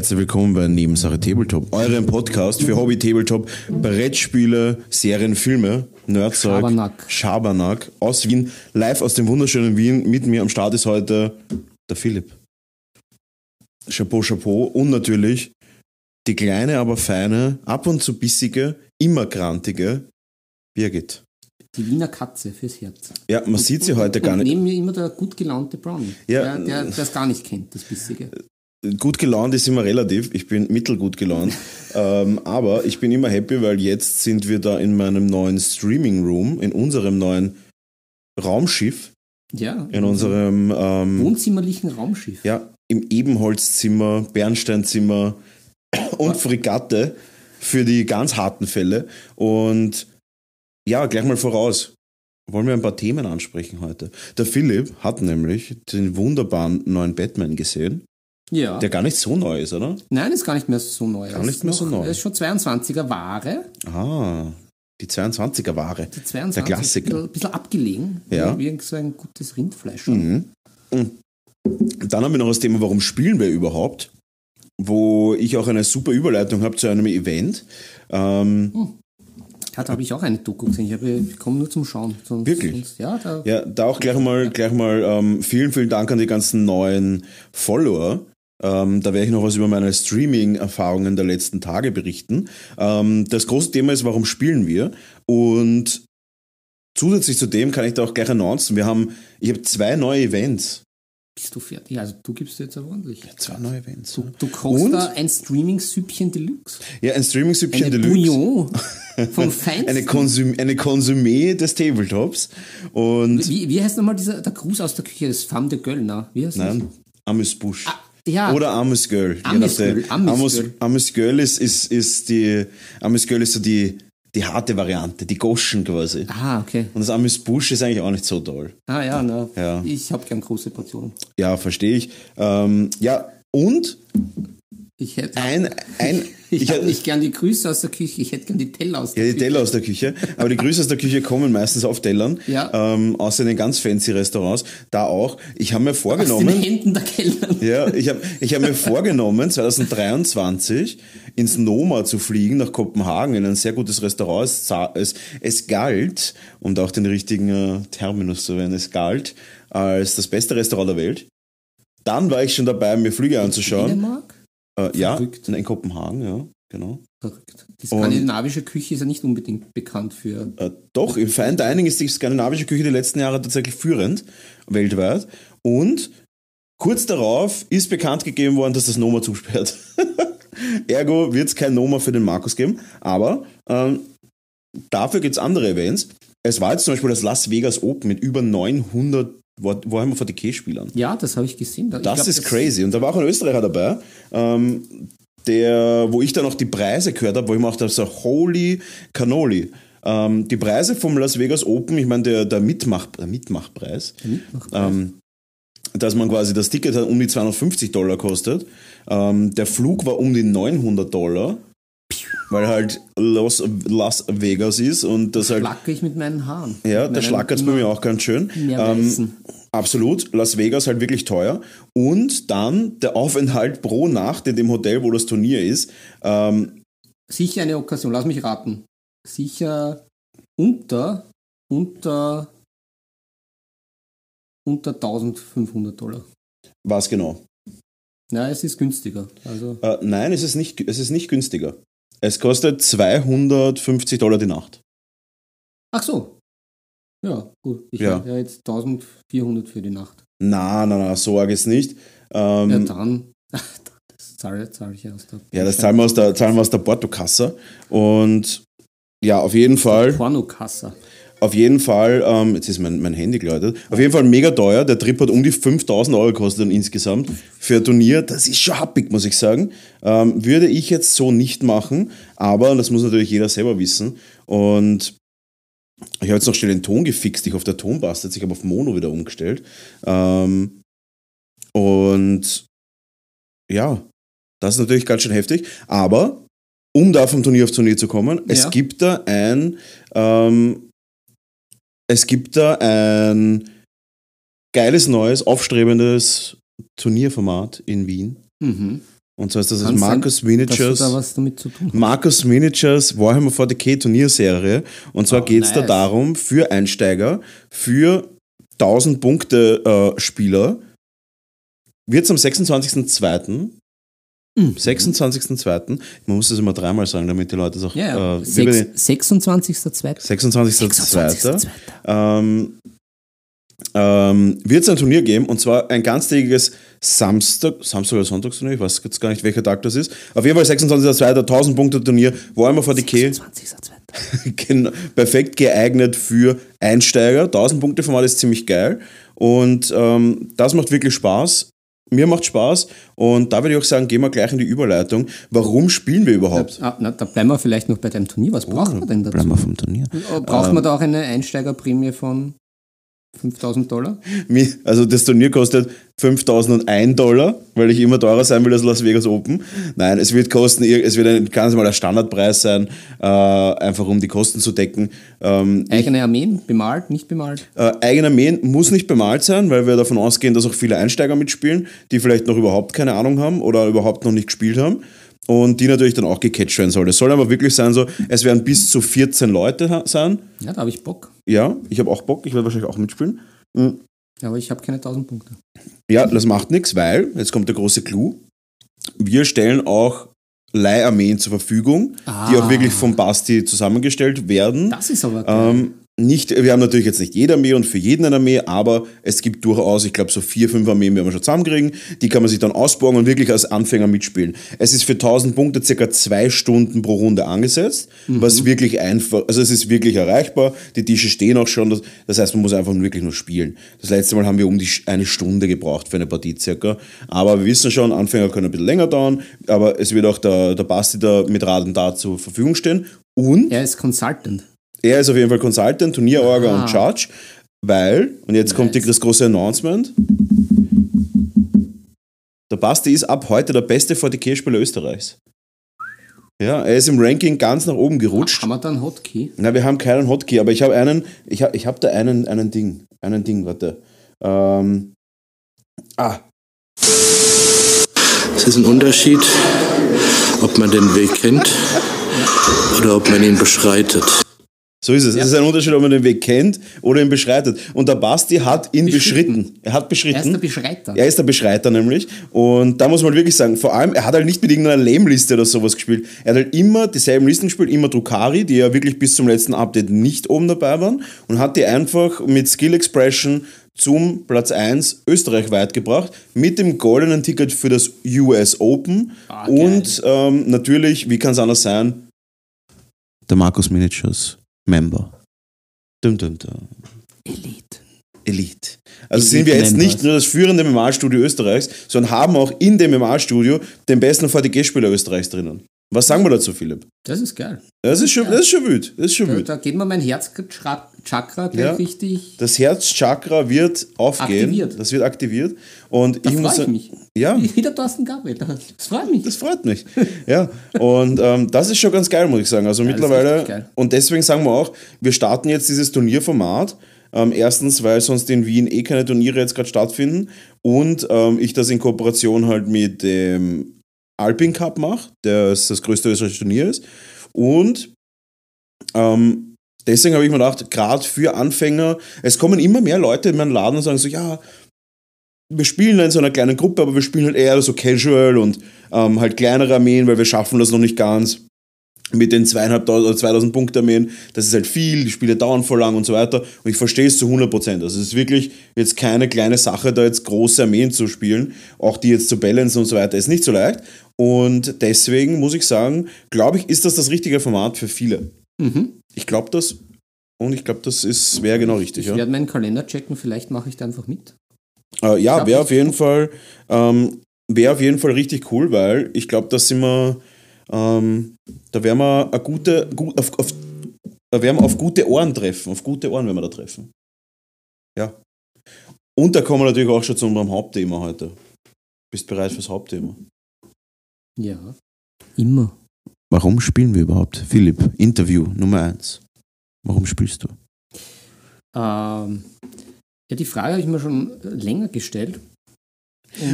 Herzlich willkommen bei Nebensache Tabletop, eurem Podcast für Hobby Tabletop, Brettspiele, Serien, Filme, Nerdzeug, Schabernack. Schabernack aus Wien, live aus dem wunderschönen Wien. Mit mir am Start ist heute der Philipp. Chapeau, Chapeau und natürlich die kleine, aber feine, ab und zu bissige, immer grantige Birgit. Die Wiener Katze fürs Herz. Ja, man sieht sie heute gar Und nicht. neben mir immer der gut gelaunte Brownie. Ja. Der, der das gar nicht kennt, das Bissige. Gut gelaunt ist immer relativ. Ich bin mittelgut gelaunt. ähm, aber ich bin immer happy, weil jetzt sind wir da in meinem neuen Streaming Room, in unserem neuen Raumschiff, Ja. in unserem ähm, wohnzimmerlichen Raumschiff. ja, im Ebenholzzimmer, Bernsteinzimmer und Fregatte für die ganz harten Fälle. Und ja, gleich mal voraus. Wollen wir ein paar Themen ansprechen heute? Der Philipp hat nämlich den wunderbaren neuen Batman gesehen, Ja. der gar nicht so neu ist, oder? Nein, ist gar nicht mehr so neu. Gar nicht ist mehr so neu. Er ist schon 22er Ware. Ah, die 22er Ware. Die 22 Der Klassiker. Ein bisschen, bisschen abgelegen. Ja. Wie so ein gutes Rindfleisch. Mhm. Mhm. Dann haben wir noch das Thema, warum spielen wir überhaupt? Wo ich auch eine super Überleitung habe zu einem Event. Ähm, Ja, da habe ich auch eine Doku gesehen. Ich, habe, ich komme nur zum Schauen. Sonst, Wirklich? Sonst, ja, da, ja, da auch gleich mal, gleich mal ähm, vielen, vielen Dank an die ganzen neuen Follower. Ähm, da werde ich noch was über meine Streaming-Erfahrungen der letzten Tage berichten. Ähm, das große Thema ist, warum spielen wir? Und zusätzlich zu dem kann ich da auch gleich announcen, wir haben, ich habe zwei neue Events. bist du fertig. Also du gibst jetzt aber ordentlich. Zwei neue Events. Du, du kochst Und? da ein Streaming-Süppchen Deluxe. Ja, ein Streaming-Süppchen Eine Deluxe. Bouillon vom Feinsten. eine, Konsum eine Konsumé des Tabletops. Und wie, wie heißt nochmal dieser, der Gruß aus der Küche? Das Femme de na? Wie heißt nein, Amüsbusch. das? Ja, Oder Amüsgöl. je Amüsgöl, nachdem. Amüsgöl. Amüs- Amüsgöl ist, ist, ist die, Amüsgöl ist so die, die harte Variante, die Goschen quasi. ah, okay. Und das Amüsbusch ist eigentlich auch nicht so toll. Ah ja, na, Ja. ich habe gern große Portionen. Ja, verstehe ich. Ähm, ja, und Ich hätte ein, ein, ich, ich, hab nicht gern die Grüße aus der Küche, ich hätte gern die Teller aus der Ja, die Küche. Teller aus der Küche. Aber die Grüße aus der Küche kommen meistens auf Tellern. Ja. Ähm, außer in den ganz fancy Restaurants. Da auch. Ich habe mir Aus den vorgenommen. Händen der Kellner. Ja, ich habe ich hab mir vorgenommen, 2023 ins Noma zu fliegen, nach Kopenhagen, in ein sehr gutes Restaurant. Es, es, es galt, um da auch den richtigen äh, Terminus zu wählen, es galt als das beste Restaurant der Welt. Dann war ich schon dabei, mir Flüge anzuschauen. Dänemark? Äh, ja, in Kopenhagen, ja, genau. Verrückt. Die skandinavische Küche ist ja nicht unbedingt bekannt für. Äh, doch, im Fine Dining ist die skandinavische Küche die letzten Jahre tatsächlich führend weltweit. Und kurz darauf ist bekannt gegeben worden, dass das Noma zusperrt. Ergo wird es kein Noma für den Markus geben. Aber ähm, dafür gibt es andere Events. Es war jetzt zum Beispiel das Las Vegas Open mit über 900 War- Warhammer 40k-Spielern. Ja, das habe ich gesehen. Ich Das glaub, ist crazy. Und da war auch ein Österreicher dabei, ähm, der, wo ich dann auch die Preise gehört habe, wo ich mir auch dachte, so, holy cannoli. Ähm, die Preise vom Las Vegas Open, ich meine, der, der, Mitmach, der Mitmachpreis, ähm, dass man quasi das Ticket hat um die 250 Dollar kostet. Ähm, der Flug war um die 900 Dollar, weil halt Las, Las Vegas ist und das halt Schlacke ich mit meinen Haaren. ja, da schlackert es bei mir auch ganz schön. Mehr Ähm, absolut. Las Vegas halt wirklich teuer. Und dann der Aufenthalt pro Nacht in dem Hotel, wo das Turnier ist. Ähm, Sicher eine Okkasion, lass mich raten. Sicher unter, unter, unter 1500 Dollar. was genau? Na, es ist günstiger. Also, Äh, nein, es ist, nicht, es ist nicht günstiger. Es kostet 250 Dollar die Nacht. ach so. Ja, gut. Ich Ja. habe ja jetzt 1400 für die Nacht. Na, na, na, so arg ist nicht. Ähm, Ja, ja, dann. Das zahle, zahle ich aus der. das zahlen wir aus der, zahlen wir aus der Portokasse. Und ja, auf jeden Fall. Pornokassa. Auf jeden Fall, ähm, jetzt ist mein, mein Handy geläutet, auf jeden Fall mega teuer. Der Trip hat um die 5000 Euro gekostet dann insgesamt für ein Turnier. Das ist schon happig, muss ich sagen. Ähm, würde ich jetzt so nicht machen, aber das muss natürlich jeder selber wissen. Und ich habe jetzt noch schnell den Ton gefixt. Ich hoffe, der Ton passt jetzt. Ich habe auf Mono wieder umgestellt. Ähm, und ja, das ist natürlich ganz schön heftig. Aber um da vom Turnier auf Turnier zu kommen, es Ja. gibt da ein ähm, es gibt da ein geiles, neues, aufstrebendes Turnierformat in Wien. Mhm. Und zwar ist das das Marcus Miniatures. da was damit zu tun hast. Marcus Miniatures Warhammer 40k Turnierserie. Und zwar Oh, geht es da nice. darum, für Einsteiger, für 1000 Punkte äh, Spieler, wird es am 26.02. Mhm. 26.02. Man muss das immer dreimal sagen, damit die Leute es auch. Ja. Äh, wie bei den- Sechs- 26.02. 26.02. 26.02. Ähm, ähm, wird es ein Turnier geben und zwar ein ganztägiges Samstag, Samstag oder Sonntagsturnier, ich weiß jetzt gar nicht, welcher Tag das ist. Auf jeden Fall 26.02. 1000 Punkte Turnier, Warhammer 40k. 26.02. Genau, perfekt geeignet für Einsteiger. 1000 Punkte Format ist ziemlich geil und ähm, das macht wirklich Spaß. Mir macht Spaß und da würde ich auch sagen, gehen wir gleich in die Überleitung. Warum spielen wir überhaupt? Ah, na, da bleiben wir vielleicht noch bei deinem Turnier. Was braucht man denn dazu? wir vom Turnier. Äh, Braucht man da auch eine Einsteigerprämie von 5000 Dollar? Also das Turnier kostet 5001 Dollar, weil ich immer teurer sein will als Las Vegas Open. Nein, es wird kosten, es wird ein ganz normaler Standardpreis sein, äh, einfach um die Kosten zu decken. Ähm, Eigene Armeen? Bemalt? Nicht bemalt? Äh, eigene Armeen muss nicht bemalt sein, weil wir davon ausgehen, dass auch viele Einsteiger mitspielen, die vielleicht noch überhaupt keine Ahnung haben oder überhaupt noch nicht gespielt haben. Und die natürlich dann auch gecatcht werden soll. Es soll aber wirklich sein, so, es werden bis zu 14 Leute sein. Ja, da habe ich Bock. Ja, ich habe auch Bock, ich werde wahrscheinlich auch mitspielen. Mhm. Aber ich habe keine 1000 Punkte. Ja, das macht nichts, weil, jetzt kommt der große Clou, wir stellen auch Leiharmeen zur Verfügung, die Ah. auch wirklich vom Basti zusammengestellt werden. Das ist aber geil. Ähm, nicht, wir haben natürlich jetzt nicht jede Armee und für jeden eine Armee, aber es gibt durchaus, ich glaube, so vier, fünf Armeen werden wir schon zusammenkriegen. Die kann man sich dann ausbauen und wirklich als Anfänger mitspielen. Es ist für 1000 Punkte circa zwei Stunden pro Runde angesetzt, was wirklich einfach, also es ist wirklich erreichbar. Die Tische stehen auch schon, das, heißt, man muss einfach wirklich nur spielen. Das letzte Mal haben wir um die eine Stunde gebraucht für eine Partie circa. Aber wir wissen schon, Anfänger können ein bisschen länger dauern, aber es wird auch der, der Basti da mit Rat und Tat zur Verfügung stehen. Und er ist Consultant. Er ist auf jeden Fall Consultant, Turnierorga Ah. und Judge, weil, und jetzt kommt die, Nice. das große Announcement, der Basti ist ab heute der beste 40k-Spieler Österreichs. Ja, er ist im Ranking ganz nach oben gerutscht. Haben wir da einen Hotkey? Na, wir haben keinen Hotkey, aber ich habe einen, ich habe ich hab da einen, einen Ding, einen Ding, warte. Ähm, ah, Es ist ein Unterschied, ob man den Weg kennt oder ob man ihn beschreitet. So ist es. Es ist ein Unterschied, ob man den Weg kennt oder ihn beschreitet. Und der Basti hat ihn Beschritten. beschritten. Er hat beschritten. Er ist der Beschreiter. Er ist der Beschreiter nämlich. Und da muss man wirklich sagen, vor allem, er hat halt nicht mit irgendeiner Lame-Liste oder sowas gespielt. Er hat halt immer dieselben Listen gespielt, immer Drukari, die ja wirklich bis zum letzten Update nicht oben dabei waren. Und hat die einfach mit Skill Expression zum Platz 1 österreichweit gebracht. Mit dem goldenen Ticket für das US Open. Ah, und ähm, natürlich, wie kann es anders sein? Der Markus Miniatures Member. Dum, dum, dum. Elite. Elite. Also Elite sind wir jetzt nicht nur das führende MMA-Studio Österreichs, sondern haben auch in dem MMA-Studio den besten VTG-Spieler Österreichs drinnen. Was sagen wir dazu, Philipp? Das ist geil. Das ist schon, das ist schon wild. Das ist schon Da, wild. da geht mir mein Herzchakra gleich Ja. richtig. Das Herzchakra wird aufgehen. Aktiviert. Das wird aktiviert. Und Da ich muss ich mich. ja, Wie der Thorsten Gabriel. Das freut mich. das freut mich. Ja, und ähm, das ist schon ganz geil, muss ich sagen. Also das ist mittlerweile, und deswegen sagen wir auch, wir starten jetzt dieses Turnierformat. Ähm, erstens, weil sonst in Wien eh keine Turniere jetzt gerade stattfinden und ähm, ich das in Kooperation halt mit dem Alpin Cup mache, der das größte österreichische Turnier ist. Und ähm, deswegen habe ich mir gedacht, gerade für Anfänger, es kommen immer mehr Leute in meinen Laden und sagen so, ja, wir spielen in so einer kleinen Gruppe, aber wir spielen halt eher so casual und ähm, halt kleinere Armeen, weil wir schaffen das noch nicht ganz mit den zweieinhalbtausend oder 2000 Punkte Armeen. Das ist halt viel, die Spiele dauern voll lang und so weiter. Und ich verstehe es zu 100 Prozent. Also es ist wirklich jetzt keine kleine Sache, da jetzt große Armeen zu spielen. Auch die jetzt zu balancen und so weiter ist nicht so leicht. Und deswegen muss ich sagen, glaube ich, ist das das richtige Format für viele. Mhm. Ich glaube das und ich glaube, das ist wäre genau richtig. Ich Ja, werde meinen Kalender checken, vielleicht mache ich da einfach mit. Äh, ja wäre auf jeden Fall ähm, wäre auf jeden Fall richtig cool, weil ich glaube, da sind wir ähm, da werden wir eine gute, gut, auf, auf, da werden wir auf gute Ohren treffen, auf gute Ohren werden wir da treffen. Ja. Und da kommen wir natürlich auch schon zu unserem Hauptthema heute. Bist bereit fürs Hauptthema? Ja. Immer. Warum spielen wir überhaupt? Philipp, Interview Nummer 1. Warum spielst du? Ähm, ja, die Frage habe ich mir schon länger gestellt.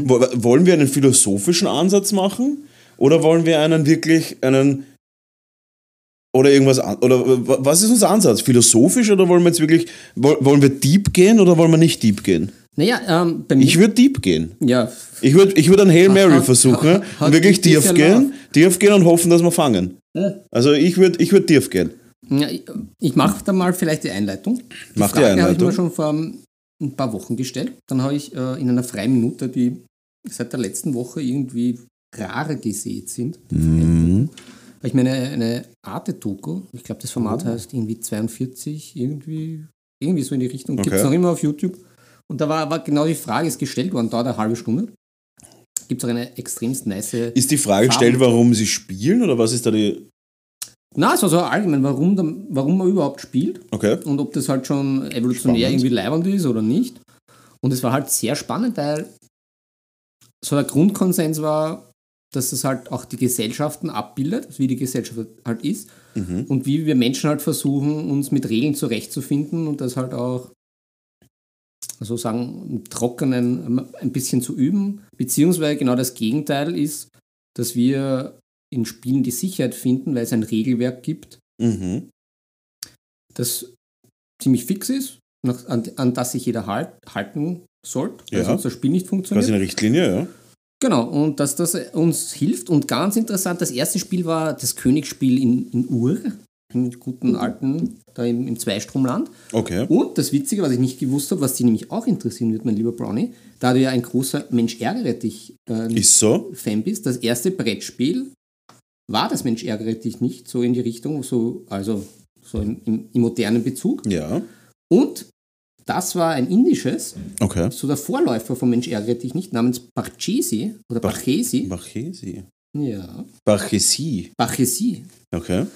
Wo- Wollen wir einen philosophischen Ansatz machen? Oder wollen wir einen wirklich einen. Oder irgendwas Oder wa- was ist unser Ansatz? Philosophisch oder wollen wir jetzt wirklich. woll- Wollen wir deep gehen oder wollen wir nicht deep gehen? Naja, ähm, bei mir. Ich würde deep gehen. ja, Ich würde ich würd einen Hail Mary Hat- versuchen hat- hat und wirklich ein tief gehen, tief gehen und hoffen, dass wir fangen. Ja. Also ich würde ich würd tief gehen. ja, ich, mache da mal vielleicht die Einleitung. Die Mach die Frage habe ich Einleitung. mir schon vor ein paar Wochen gestellt. Dann habe ich äh, in einer freien Minute, die seit der letzten Woche irgendwie rar gesät sind, Mhm. habe ich mir eine, eine Arte-Doku, ich glaube das Format Oh. heißt irgendwie 42, irgendwie, irgendwie so in die Richtung, gibt Okay. es noch immer auf YouTube. Und da war, war genau die Frage, ist gestellt worden, dauert eine halbe Stunde. Gibt es auch eine extremst nice Ist die Frage gestellt, warum sie spielen oder was ist da die. Na, es war so allgemein, warum, warum man überhaupt spielt Okay. und ob das halt schon evolutionär Spannend. irgendwie leibend ist oder nicht. Und es war halt sehr spannend, weil so der Grundkonsens war, dass es halt auch die Gesellschaften abbildet, also wie die Gesellschaft halt ist Mhm. und wie wir Menschen halt versuchen, uns mit Regeln zurechtzufinden und das halt auch sozusagen im Trockenen ein bisschen zu üben, beziehungsweise genau das Gegenteil ist, dass wir in Spielen die Sicherheit finden, weil es ein Regelwerk gibt, Mhm. das ziemlich fix ist, an, an das sich jeder halt, halten sollte, weil Ja. sonst das Spiel nicht funktioniert. eine Richtlinie, ja. Genau, und dass das uns hilft. Und ganz interessant, das erste Spiel war das Königsspiel in, in Ur, im guten alten, da im, im Zweistromland. Okay. Und das Witzige, was ich nicht gewusst habe, was dich nämlich auch interessieren wird, mein lieber Brownie, da du ja ein großer Mensch ärgere dich äh, Ist so. Fan bist, das erste Brettspiel war das Mensch ärgere dich nicht, so in die Richtung, so, also so im, im, im modernen Bezug. Ja. Und das war ein indisches, Okay. so der Vorläufer von Mensch ärgere dich nicht, namens Parchesi oder Bach- Bachesi. Bachesi. Ja, Bachesi. Bachesi. Okay.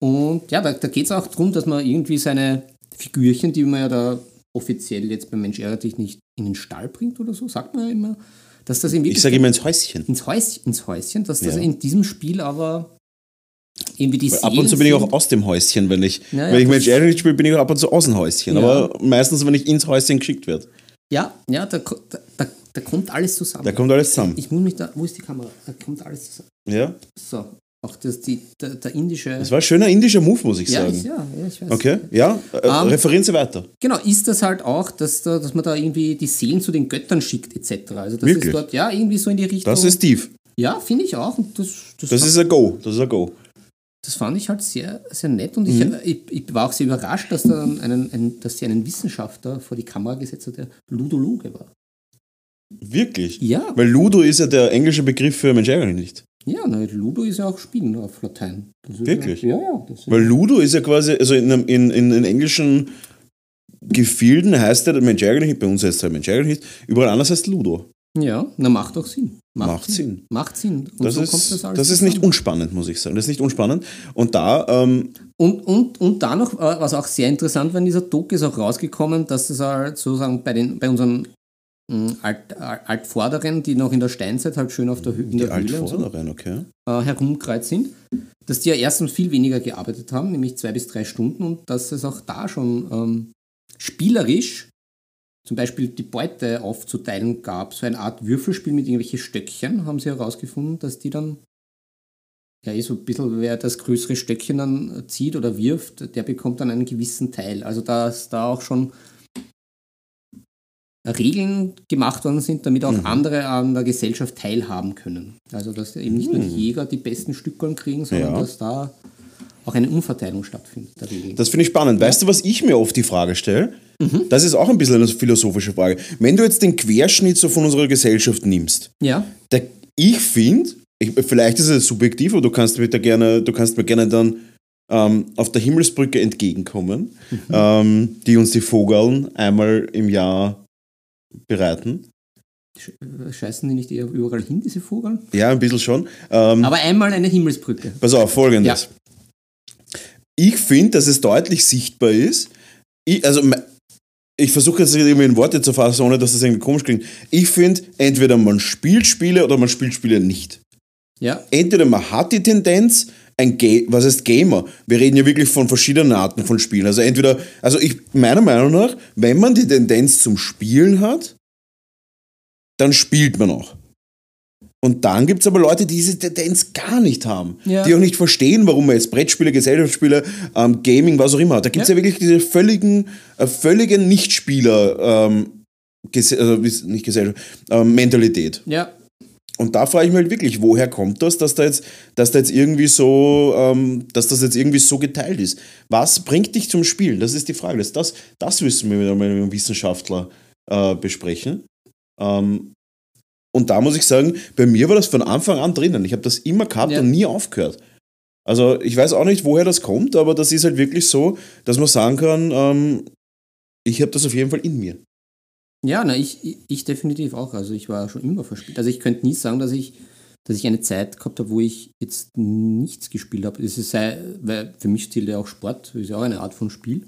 Und ja, da, da geht es auch darum, dass man irgendwie seine Figürchen, die man ja da offiziell jetzt beim Mensch ärgere dich nicht in den Stall bringt oder so, sagt man ja immer, dass das in Ich sage immer ins Häuschen. ins, Häus, ins Häuschen, dass das Ja. in diesem Spiel aber irgendwie die ab und zu bin ich auch aus dem Häuschen, wenn ich, Ja, ja, wenn ich Mensch ärgerlich spiele, bin ich auch ab und zu aus dem Häuschen. Ja. Aber meistens, wenn ich ins Häuschen geschickt werde. Ja, ja, da, da, da kommt alles zusammen. Da kommt alles zusammen. ich muss mich da, wo ist die Kamera? Da kommt alles zusammen. Ja. So, auch das, die, der, der indische. Das war ein schöner indischer Move, muss ich ja, sagen. ist, ja, ja, ich weiß. Okay, ja. Äh, Ähm, referieren Sie weiter. Genau, ist das halt auch, dass, da, dass man da irgendwie die Seelen zu den Göttern schickt, etc. Also das Wirklich? ist dort, ja, irgendwie so in die Richtung. Das ist tief. ja, finde ich auch. Und das, das, Das ist ein Go. Das ist ein Go. das fand ich halt sehr, sehr nett und ich, Mhm. ich, ich war auch sehr überrascht, dass, da einen, einen, dass sie einen Wissenschaftler vor die Kamera gesetzt hat, der Ludologe war. Wirklich. Ja, Weil Ludo ist ja der englische Begriff für Mensch ärgerlich nicht. Ja, na, Ludo ist ja auch Spielen auf Latein. Das Wirklich? Ja, ja. Das Weil Ludo ist ja quasi, also in, einem- in, in, in englischen Gefilden heißt der Mensch nicht, bei uns heißt es halt Mensch nicht, überall anders heißt Ludo. ja, na, macht auch Sinn. Macht Sinn. Macht Sinn. Und Das, so ist, kommt das alles das ist nicht unspannend, muss ich sagen. Das ist nicht unspannend. Und da, ähm, Und, und, und da noch, äh, was auch sehr interessant war in dieser Doku, ist auch rausgekommen, dass es halt sozusagen bei, den, bei unseren Alt, Alt- Altvorderen, die noch in der Steinzeit halt schön auf der, Hü in der Höhle und so, okay. äh, herumgekreuzt sind, dass die ja erstens viel weniger gearbeitet haben, nämlich zwei bis drei Stunden und dass es auch da schon ähm, spielerisch zum Beispiel die Beute aufzuteilen gab. So eine Art Würfelspiel mit irgendwelchen Stöckchen haben sie herausgefunden, dass die dann ja, eh so ein bisschen, wer das größere Stöckchen dann zieht oder wirft, der bekommt dann einen gewissen Teil. Also dass da auch schon Regeln gemacht worden sind, damit auch Mhm. andere an der Gesellschaft teilhaben können. Also dass eben nicht nur die Jäger die besten Stückeln kriegen, sondern Mhm. Ja. dass da auch eine Umverteilung stattfindet. Der Regeln. Das finde ich spannend. Weißt du, was ich mir oft die Frage stelle? Mhm. Das ist auch ein bisschen eine philosophische Frage. Wenn du jetzt den Querschnitt so von unserer Gesellschaft nimmst, ja, der, ich finde, ich, vielleicht ist es subjektiv, aber du kannst mir da gerne, du kannst mir gerne dann ähm, auf der Himmelsbrücke entgegenkommen, Mhm. ähm, die uns die Vogeln einmal im Jahr bereiten. sch- scheißen die nicht eher überall hin, diese Vogel? Ja, ein bisschen schon. Ähm, Aber einmal eine Himmelsbrücke. Pass auf, folgendes. Ich finde, dass es deutlich sichtbar ist. Ich, also, ich versuche jetzt irgendwie in Worte zu fassen, ohne dass das irgendwie komisch klingt. Ich finde, entweder man spielt Spiele oder man spielt Spiele nicht. Ja, Entweder man hat die Tendenz, ein Ga was heißt Gamer? Wir reden ja wirklich von verschiedenen Arten von Spielen. Also entweder, also ich, meiner Meinung nach, wenn man die Tendenz zum Spielen hat, dann spielt man auch. Und dann gibt es aber Leute, die diese Tendenz gar nicht haben. Ja. Die auch nicht verstehen, warum man jetzt Brettspiele, Gesellschaftsspiele, ähm, Gaming, was auch immer hat. Da gibt es ja. Ja. wirklich diese völligen, äh, völligen Nichtspieler, ähm, Ges also, nicht Gesellschaft, ähm, Mentalität. Ja, Und da frage ich mich halt wirklich, woher kommt das, dass da jetzt, dass da jetzt irgendwie so, ähm, dass das jetzt irgendwie so geteilt ist? Was bringt dich zum Spielen? Das ist die Frage. Das, das, das müssen wir mit einem Wissenschaftler äh, besprechen. Ähm, und da muss ich sagen, bei mir war das von Anfang an drinnen. Ich habe das immer gehabt Ja. und nie aufgehört. Also ich weiß auch nicht, woher das kommt, aber das ist halt wirklich so, dass man sagen kann, ähm, ich habe das auf jeden Fall in mir. Ja, na, ich, ich- ich definitiv auch. Also ich war schon immer verspielt. Also ich könnte nie sagen, dass ich, dass ich eine Zeit gehabt habe, wo ich jetzt nichts gespielt habe. Es ist sei, weil für mich zählt ja auch Sport, ist ja auch eine Art von Spiel.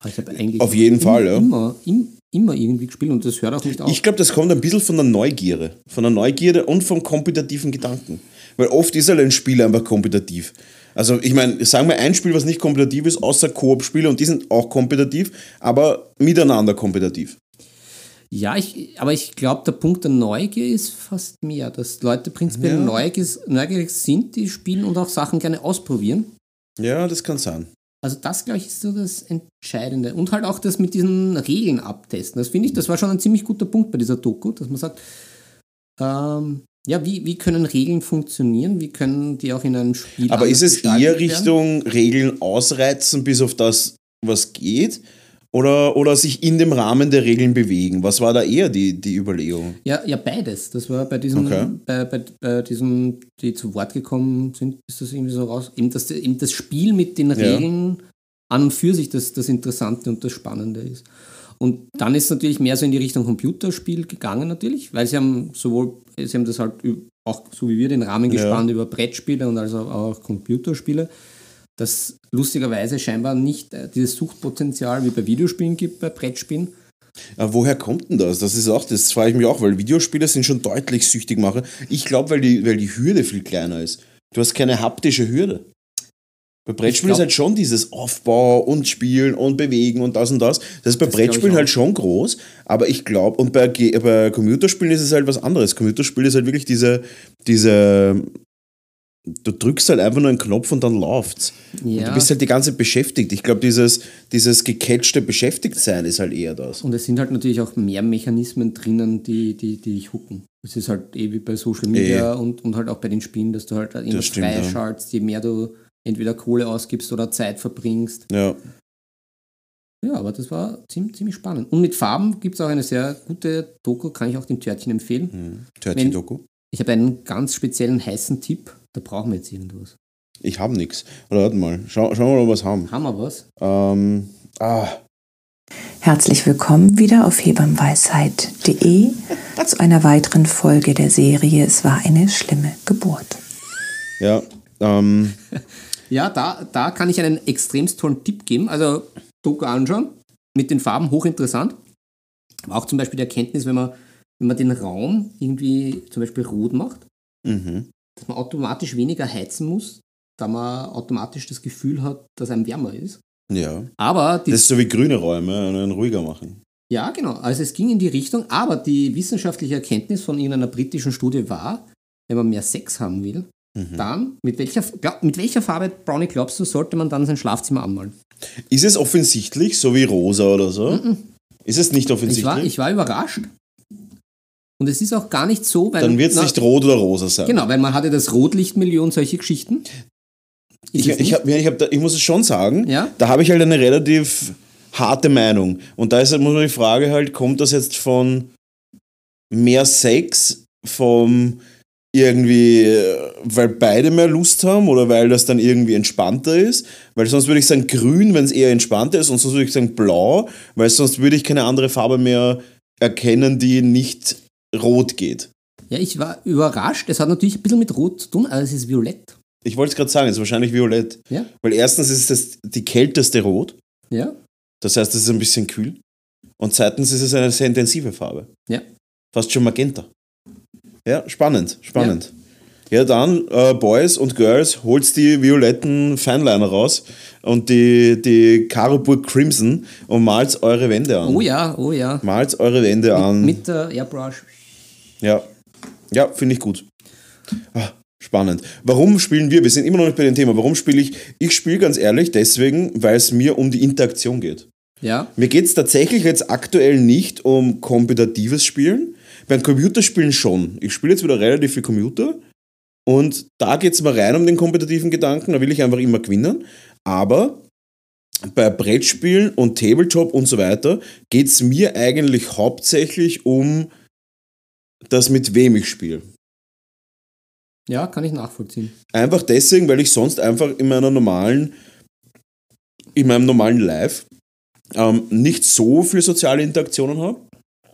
Aber ich habe eigentlich Auf jeden immer, Fall, ja. immer, im, immer irgendwie gespielt und das hört auch nicht auf. Ich glaube, das kommt ein bisschen von der Neugierde. Von der Neugierde und vom kompetitiven Gedanken. Weil oft ist halt ein Spiel einfach kompetitiv. Also ich meine, sagen wir ein Spiel, was nicht kompetitiv ist, außer Koop-Spiele und die sind auch kompetitiv, aber miteinander kompetitiv. Ja, ich, aber ich glaube, der Punkt der Neugier ist fast mehr, dass Leute prinzipiell Ja. neugierig, sind, die spielen und auch Sachen gerne ausprobieren. Ja, das kann sein. Also das, glaube ich, ist so das Entscheidende. Und halt auch das mit diesen Regeln abtesten. Das finde ich, das war schon ein ziemlich guter Punkt bei dieser Doku, dass man sagt, ähm, ja, wie, wie können Regeln funktionieren? Wie können die auch in einem Spiel Aber ist es eher? Richtung Regeln ausreizen bis auf das, was geht? Oder, oder sich in dem Rahmen der Regeln bewegen? Was war da eher die, die Überlegung? Ja, ja, beides. Das war bei diesem, Okay. bei, bei, bei diesem, die zu Wort gekommen sind, ist das irgendwie so raus. Eben das, eben das Spiel mit den Regeln an und für sich das, das Interessante und das Spannende ist. Und dann ist es natürlich mehr so in die Richtung Computerspiel gegangen natürlich, weil sie haben sowohl, sie haben das halt auch so wie wir den Rahmen Ja. gespannt über Brettspiele und also auch Computerspiele, das lustigerweise scheinbar nicht äh, dieses Suchtpotenzial wie bei Videospielen gibt, bei Brettspielen. Aber woher kommt denn das? Das ist auch, das frage ich mich auch, weil Videospiele sind schon deutlich süchtig machen. Ich glaube, weil die, weil die Hürde viel kleiner ist. Du hast keine haptische Hürde. Bei Brettspielen ist halt schon dieses Aufbau und Spielen und Bewegen und das und das. Das ist bei Das Brettspielen halt schon groß, aber ich glaube, und bei, Ge- bei Computerspielen ist es halt was anderes. Computerspiel ist halt wirklich diese, diese, du drückst halt einfach nur einen Knopf und dann läuft's. Und Ja. du bist halt die ganze Zeit beschäftigt. Ich glaube, dieses, dieses gecatchte Beschäftigtsein ist halt eher das. Und es sind halt natürlich auch mehr Mechanismen drinnen, die, die, die dich hucken. Es ist halt eh wie bei Social Media und, und halt auch bei den Spielen, dass du halt immer ja. freischaltst, je mehr du entweder Kohle ausgibst oder Zeit verbringst. Ja. Ja, aber das war ziemlich, ziemlich spannend. Und mit Farben gibt es auch eine sehr gute Doku, kann ich auch dem Törtchen empfehlen. Hm. Törtchen-Doku. Ich habe einen ganz speziellen heißen Tipp, da brauchen wir jetzt irgendwas. Ich habe nichts. Oder warte mal, schau, schauen wir mal, was haben. Haben wir was? Ähm, ah, Herzlich willkommen wieder auf hebammenweisheit.de zu einer weiteren Folge der Serie Es war eine schlimme Geburt. ja, ähm, Ja, da, da kann ich einen extremst tollen Tipp geben. Also Doku anschauen, mit den Farben hochinteressant. Aber auch zum Beispiel die Erkenntnis, wenn man, wenn man den Raum irgendwie zum Beispiel rot macht, mhm. Dass man automatisch weniger heizen muss, da man automatisch das Gefühl hat, dass einem wärmer ist. ja. Aber Das ist so wie grüne Räume, einen ruhiger machen. ja, genau. Also es ging in die Richtung, aber die wissenschaftliche Erkenntnis von irgendeiner britischen Studie war, wenn man mehr Sex haben will, Mhm. dann mit welcher, glaub, mit welcher Farbe, Brownie, glaubst du, sollte man dann sein Schlafzimmer anmalen? Ist es offensichtlich, so wie rosa oder so? Ist es nicht Ich offensichtlich? war, ich war überrascht. Und es ist auch gar nicht so, weil. Dann wird es nicht rot oder rosa sein. Genau, weil man hatte das Rotlichtmilieu und solche Geschichten. Ich, ich, hab, ich, hab, da- ich muss es schon sagen, Ja? da habe ich halt eine relativ harte Meinung. Und da ist halt, muss man die Frage halt, kommt das jetzt von mehr Sex, vom irgendwie, äh, weil beide mehr Lust haben oder weil das dann irgendwie entspannter ist? Weil sonst würde ich sagen grün, wenn es eher entspannter ist und sonst würde ich sagen blau, weil sonst würde ich keine andere Farbe mehr erkennen, die nicht rot geht. Ja, ich war überrascht. Es hat natürlich ein bisschen mit Rot zu tun, aber es ist violett. Ich wollte es gerade sagen, es ist wahrscheinlich violett. Ja? Weil erstens ist es die kälteste Rot. Ja? Das heißt, es ist ein bisschen kühl. Und zweitens ist es eine sehr intensive Farbe. Ja. Fast schon Magenta. Ja, spannend, spannend. Ja, dann, äh, Boys und Girls, holst die violetten Feinliner raus und die, die Karoburg Crimson und malt eure Wände an. Oh ja, oh ja. Malt eure Wände an. Mit der Airbrush. Ja, ja finde ich gut. Ah, spannend. Warum spielen wir? Wir sind immer noch nicht bei dem Thema. Warum spiele ich? Ich spiele ganz ehrlich deswegen, weil es mir um die Interaktion geht. Ja, Mir geht es tatsächlich jetzt aktuell nicht um kompetitives Spielen. Beim Computerspielen schon. Ich spiele jetzt wieder relativ viel Computer und da geht es mir rein um den kompetitiven Gedanken. Da will ich einfach immer gewinnen. Aber bei Brettspielen und Tabletop und so weiter geht es mir eigentlich hauptsächlich um das, mit wem ich spiele. ja, kann ich nachvollziehen. Einfach deswegen, weil ich sonst einfach in meiner normalen, in meinem normalen Life ähm, nicht so viele soziale Interaktionen habe.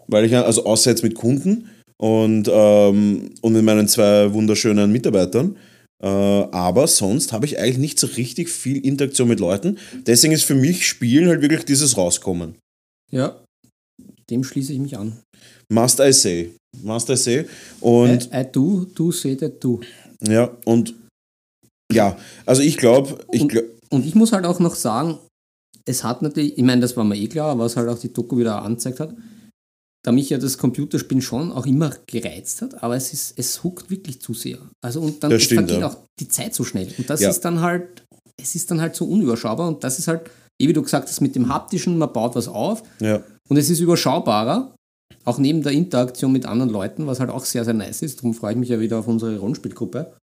Weil ich, also außer jetzt mit Kunden und, ähm, und mit meinen zwei wunderschönen Mitarbeitern. Äh, aber sonst habe ich eigentlich nicht so richtig viel Interaktion mit Leuten. Deswegen ist für mich Spielen halt wirklich dieses Rauskommen. Ja, dem schließe ich mich an. Must I say. I say. Und I, I do, do say that do. ja, und ja, also ich glaube, ich Und- glaub, Und ich muss halt auch noch sagen, es hat natürlich, ich meine, das war mir eh klar, was halt auch die Doku wieder angezeigt hat, da mich ja das Computerspielen schon auch immer gereizt hat, aber es ist, es huckt wirklich zu sehr. Also und dann stimmt, vergeht ja. auch die Zeit so schnell. Und das Ja. ist dann halt, es ist dann halt so unüberschaubar und das ist halt, eh wie du gesagt hast, mit dem haptischen, man baut was auf ja. und es ist überschaubarer, auch neben der Interaktion mit anderen Leuten, was halt auch sehr, sehr nice ist. Darum freue ich mich ja wieder auf unsere Rollenspielgruppe.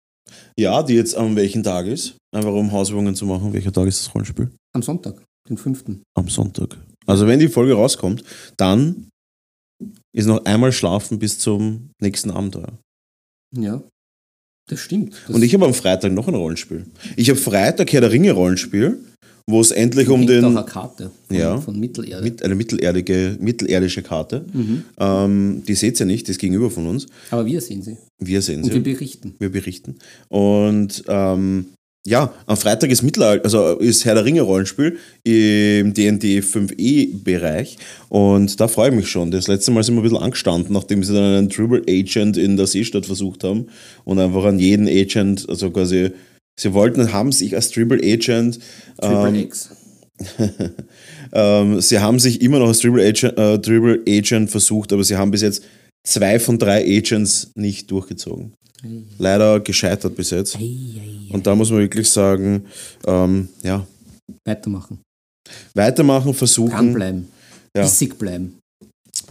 Ja, die jetzt am welchen Tag ist. Einfach um Hausübungen zu machen. Welcher Tag ist das Rollenspiel? Am Sonntag, den 5. Am Sonntag. Also wenn die Folge rauskommt, dann ist noch einmal schlafen bis zum nächsten Abenteuer. Ja, das stimmt. Das Und ich habe am Freitag noch ein Rollenspiel. Ich habe Freitag Herr der Ringe Rollenspiel, wo es endlich um den auch eine Karte von, Ja. von Mittelerde. mit, eine mittelerdige, mittelerdische Karte. Mhm. Ähm, die seht ihr nicht, die ist gegenüber von uns. Aber wir sehen sie. Wir sehen Und sie. wir berichten. wir berichten. Und ähm, ja, am Freitag ist Mittelalter, also ist Herr der Ringe Rollenspiel im D&D 5e-Bereich und da freue ich mich schon. Das letzte Mal sind wir ein bisschen angestanden, nachdem sie dann einen Tribal Agent in der Seestadt versucht haben und einfach an jeden Agent, also quasi, sie wollten, haben sich als Tribal Agent Triple ähm, X. ähm, sie haben sich immer noch als Tribal Agent, äh, Tribal Agent versucht, aber sie haben bis jetzt zwei von drei Agents nicht durchgezogen. Leider gescheitert bis jetzt. Und da muss man wirklich sagen, ähm, ja, Weitermachen. weitermachen, versuchen. Dranbleiben. Ja. Bissig bleiben.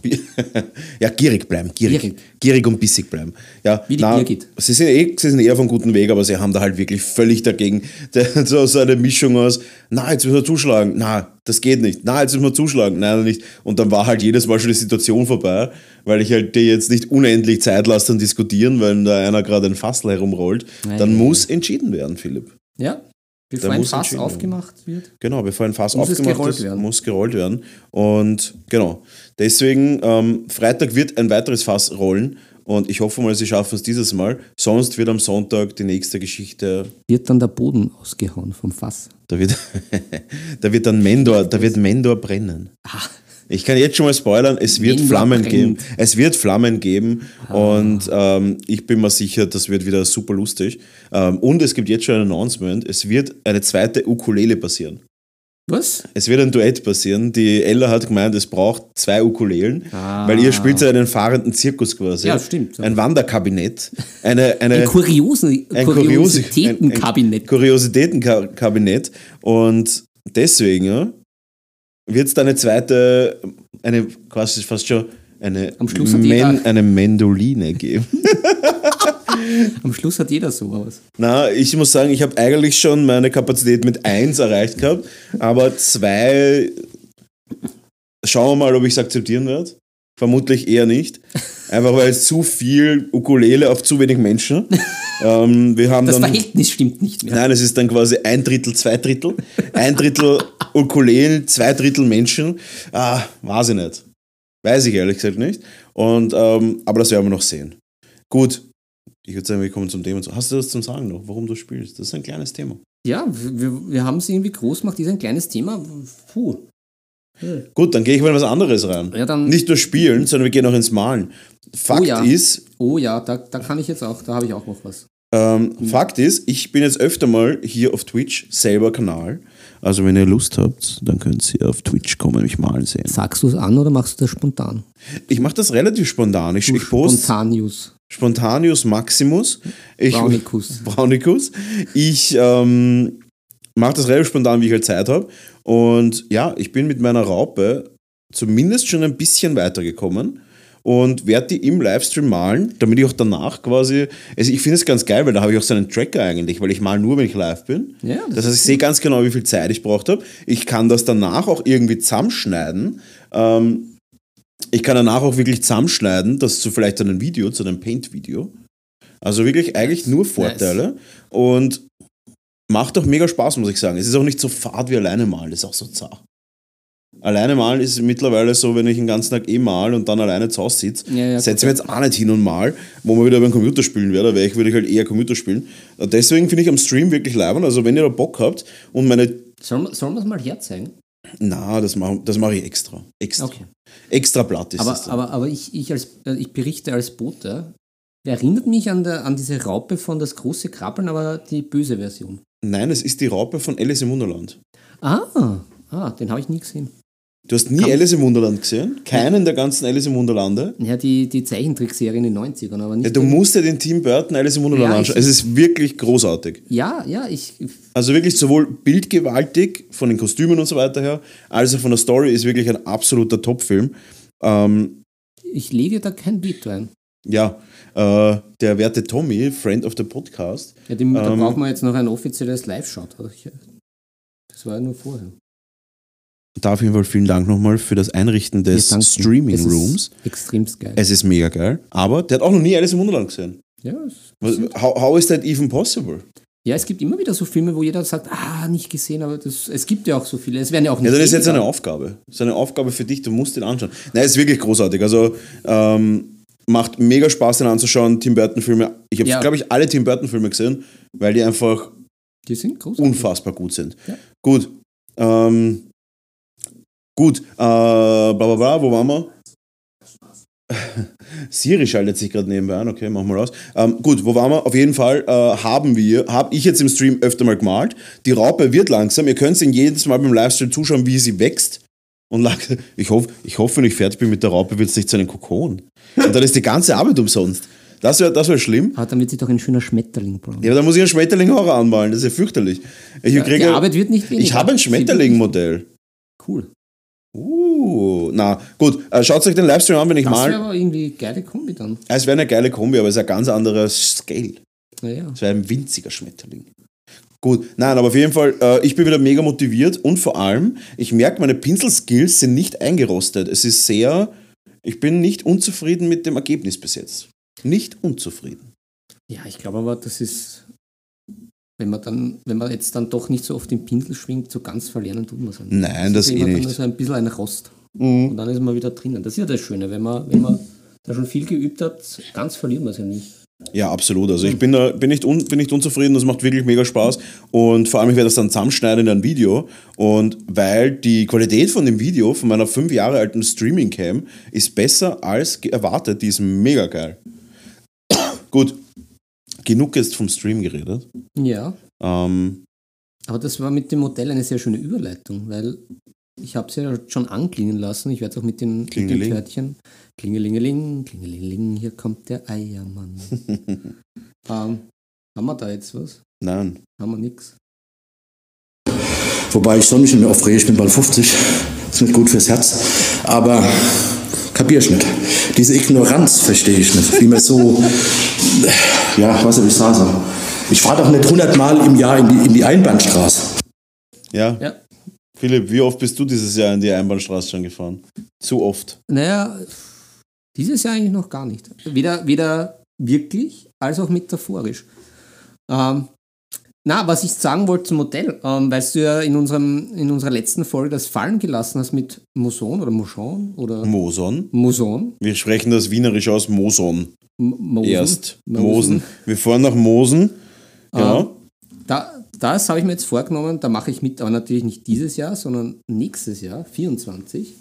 ja, gierig bleiben, gierig. Gierig. Gierig, und bissig bleiben. Ja, Wie die Birgit. Sie sind, eh, sie sind eher auf einem guten Weg, aber sie haben da halt wirklich völlig dagegen so, so eine Mischung aus, na, jetzt müssen wir zuschlagen, na, das geht nicht, na, jetzt müssen wir zuschlagen, nein, nicht. Und dann war halt jedes Mal schon die Situation vorbei, weil ich halt dir jetzt nicht unendlich Zeit lasse dann diskutieren, weil da einer gerade ein Fassel herumrollt. Nein, dann nein, muss entschieden werden, Philipp. Ja. Bevor ein muss Fass aufgemacht wird. Genau, bevor ein Fass Muss aufgemacht werden. muss gerollt werden. Und genau, deswegen, ähm, Freitag wird ein weiteres Fass rollen und ich hoffe mal, sie schaffen es dieses Mal. Sonst wird am Sonntag die nächste Geschichte, Wird dann der Boden ausgehauen vom Fass. da wird, da wird dann Mendor, da wird Mendor brennen. Ich kann jetzt schon mal spoilern, es wird Mendor Flammen brennt. geben. Es wird Flammen geben und ähm, ich bin mir sicher, das wird wieder super lustig. Ähm, und es gibt jetzt schon ein Announcement, es wird eine zweite Ukulele passieren. Was? Es wird ein Duett passieren. Die Ella hat gemeint, es braucht zwei Ukulelen, Ah. weil ihr spielt ja einen fahrenden Zirkus quasi. Ja, stimmt. Ein Wanderkabinett. Eine, eine, Ein, Kuriosen, ein Kuriositätenkabinett. Ein, ein Kuriositätenkabinett. Und deswegen ja, wird es da eine zweite, eine quasi fast schon eine, Am Schluss hat jeder- eine Mendoline geben. Am Schluss hat jeder sowas. Na, ich muss sagen, ich habe eigentlich schon meine Kapazität mit 1 erreicht gehabt, aber 2 schauen wir mal, ob ich es akzeptieren werde. Vermutlich eher nicht. Einfach weil es zu viel Ukulele auf zu wenig Menschen. ähm, wir haben Das dann, Verhältnis stimmt nicht mehr. Nein, es ist dann quasi ein Drittel, zwei Drittel. Ein Drittel Ukulelen, zwei Drittel Menschen. Ah, weiß ich nicht. Weiß ich ehrlich gesagt nicht. Und, ähm, aber das werden wir noch sehen. Gut, ich würde sagen, wir kommen zum Thema. Hast du das zum Sagen noch, warum du spielst? Das ist ein kleines Thema. Ja, wir, wir haben es irgendwie groß gemacht, ist ein kleines Thema. Puh. Gut, dann gehe ich mal in was anderes rein. Ja, Nicht nur spielen, sondern wir gehen auch ins Malen. Fakt Oh ja. ist, Oh ja, da, da kann ich jetzt auch, da habe ich auch noch was. Ähm, Fakt ist, ich bin jetzt öfter mal hier auf Twitch, selber Kanal, Also wenn ihr Lust habt, dann könnt ihr auf Twitch kommen, mich malen sehen. Sagst du es an oder machst du das spontan? Ich mache das relativ spontan. Ich, ich poste Spontan-News. Spontanius Maximus. Ich, Brownicus. Brownicus. Ich ähm, mache das relativ spontan, wie ich halt Zeit habe. Und ja, ich bin mit meiner Raupe zumindest schon ein bisschen weitergekommen und werde die im Livestream malen, damit ich auch danach quasi, also ich finde es ganz geil, weil da habe ich auch so einen Tracker eigentlich, weil ich mal nur, wenn ich live bin. Ja, das das heißt, ich sehe ganz genau, wie viel Zeit ich braucht habe. Ich kann das danach auch irgendwie zusammenschneiden. Ähm, ich kann danach auch wirklich zusammenschneiden, das zu vielleicht einem Video, zu einem Paint-Video. Also wirklich eigentlich nur Vorteile und macht auch mega Spaß, muss ich sagen. Es ist auch nicht so fad wie alleine malen, das ist auch so zart. Alleine malen ist mittlerweile so, wenn ich den ganzen Tag eh mal und dann alleine zu Hause sitze, Ja, ja, setze ich mir jetzt auch nicht hin und mal, wo man wieder beim Computer spielen wäre, wäre ich, würde ich halt eher Computer spielen. Und Deswegen finde ich am Stream wirklich leibend. Also wenn ihr da Bock habt und meine. Sollen wir sollen wir es mal herzeigen? Na, das mache das mach ich extra. Extra. Okay. Extra Blatt ist Aber, das. dann. aber, aber ich, ich, als, äh, ich berichte als Bote. Erinnert mich an, der, an diese Raupe von das große Krabbeln, aber die böse Version. Nein, es ist die Raupe von Alice im Wunderland. Ah, ah den habe ich nie gesehen. Du hast nie Alice im Wunderland gesehen? Keinen der ganzen Alice im Wunderlande? Ja, die, die Zeichentrickserie in den 90ern, aber nicht. Ja, du musst dir den Tim Burton Alice im Wunderland Ja, anschauen. Es ist wirklich großartig. ja, ja, ich. Also wirklich sowohl bildgewaltig von den Kostümen und so weiter her, als auch von der Story ist wirklich ein absoluter Top-Film. Ähm, Ich lege da kein Beat rein. ja, äh, der werte Tommy, Friend of the Podcast, Ja, dem, da Ähm, braucht man jetzt noch ein offizielles Live-Shot. Das war ja nur vorher. Da auf jeden Fall vielen Dank nochmal für das Einrichten des. Streaming Es ist Rooms. Extremst geil. Es ist mega geil. Aber der hat auch noch nie Alice im Wunderland gesehen. ja, How, how is that even possible? ja, es gibt immer wieder so Filme, wo jeder sagt, ah, nicht gesehen, aber das, es gibt ja auch so viele. Es werden ja auch nicht Ja, dann ist jetzt eine Aufgabe. Das ist eine Aufgabe für dich, du musst den anschauen. Nein, ist wirklich großartig. Also ähm, macht mega Spaß, den anzuschauen. Tim Burton-Filme. Ich habe, Ja. glaube ich, alle Tim Burton-Filme gesehen, weil die einfach Die unfassbar gut sind. Ja. Gut. Ähm, gut. Äh, bla bla bla, wo waren wir? Siri schaltet sich gerade nebenbei an, okay, machen wir raus. Ähm, gut, wo waren wir? Auf jeden Fall äh, haben wir, habe ich jetzt im Stream öfter mal gemalt. Die Raupe wird langsam, ihr könnt ihn jedes Mal beim Livestream zuschauen, wie sie wächst. Und ich hoffe, ich hoffe, wenn ich fertig bin mit der Raupe, wird es nicht zu einem Kokon. Und dann ist die ganze Arbeit umsonst. Das wäre das wär schlimm. Aber dann wird sich doch ein schöner Schmetterling brauen. Ja, aber da muss ich einen Schmetterling auch anmalen, das ist ja fürchterlich. Ich, die kriege- Arbeit wird nicht weniger. ich habe ein Sie Schmetterling-Modell. Cool. Uh, na gut, äh, schaut euch den Livestream an, wenn ich Das wäre mal. aber irgendwie geile Kombi dann. Es wäre eine geile Kombi, aber es ist ein ganz anderer Scale. Naja. Es wäre ein winziger Schmetterling. Gut, nein, aber auf jeden Fall, äh, ich bin wieder mega motiviert und vor allem, ich merke, meine Pinselskills sind nicht eingerostet. Es ist sehr, ich bin nicht unzufrieden mit dem Ergebnis bis jetzt. Nicht unzufrieden. Ja, ich glaube aber, das ist, wenn man dann, wenn man jetzt dann doch nicht so oft den Pinsel schwingt, so ganz verlernen tut man es nicht. Nein, das ist eh immer dann nicht. Mhm. so ein bisschen ein Rost. Und dann ist man wieder drinnen. Das ist ja das Schöne, wenn man, wenn man da schon viel geübt hat, ganz verliert man es ja nicht. Ja, absolut. Also ich bin, da, bin, nicht un, bin nicht unzufrieden, das macht wirklich mega Spaß. Und vor allem, ich werde das dann zusammenschneiden in ein Video. Und weil die Qualität von dem Video, von meiner fünf Jahre alten Streaming-Cam, ist besser als erwartet, die ist mega geil. Gut, genug jetzt vom Stream geredet. Ja, Ähm, aber das war mit dem Modell eine sehr schöne Überleitung, weil ich habe es ja schon anklingen lassen. Ich werde es auch mit den, mit den Klingeling. Törtchen. Klingelingeling, klingelingeling, hier kommt der Eiermann. ähm, haben wir da jetzt was? nein. Haben wir nichts. Wobei ich soll mich nicht mehr aufregen, ich bin bald 50. Ist nicht gut fürs Herz. Aber kapier ich nicht. Diese Ignoranz verstehe ich nicht. Wie man so, ja, was soll ich sagen? Ich fahre doch nicht 100 Mal im Jahr in die, in die Einbahnstraße. Ja. Ja. Philipp, wie oft bist du dieses Jahr in die Einbahnstraße schon gefahren? Zu oft. Naja, dieses Jahr eigentlich noch gar nicht. Weder, weder wirklich als auch metaphorisch. Ähm, na, was ich sagen wollte zum Modell, ähm, weil du ja in, unserem, in unserer letzten Folge das fallen gelassen hast mit Moson oder Moschon oder Moson. Moson. Wir sprechen das wienerisch aus, Moson. M- Mosen. Erst. Mosen. Mosen. Wir fahren nach Mosen. Genau. Da, das habe ich mir jetzt vorgenommen, da mache ich mit, aber natürlich nicht dieses Jahr, sondern nächstes Jahr, 24.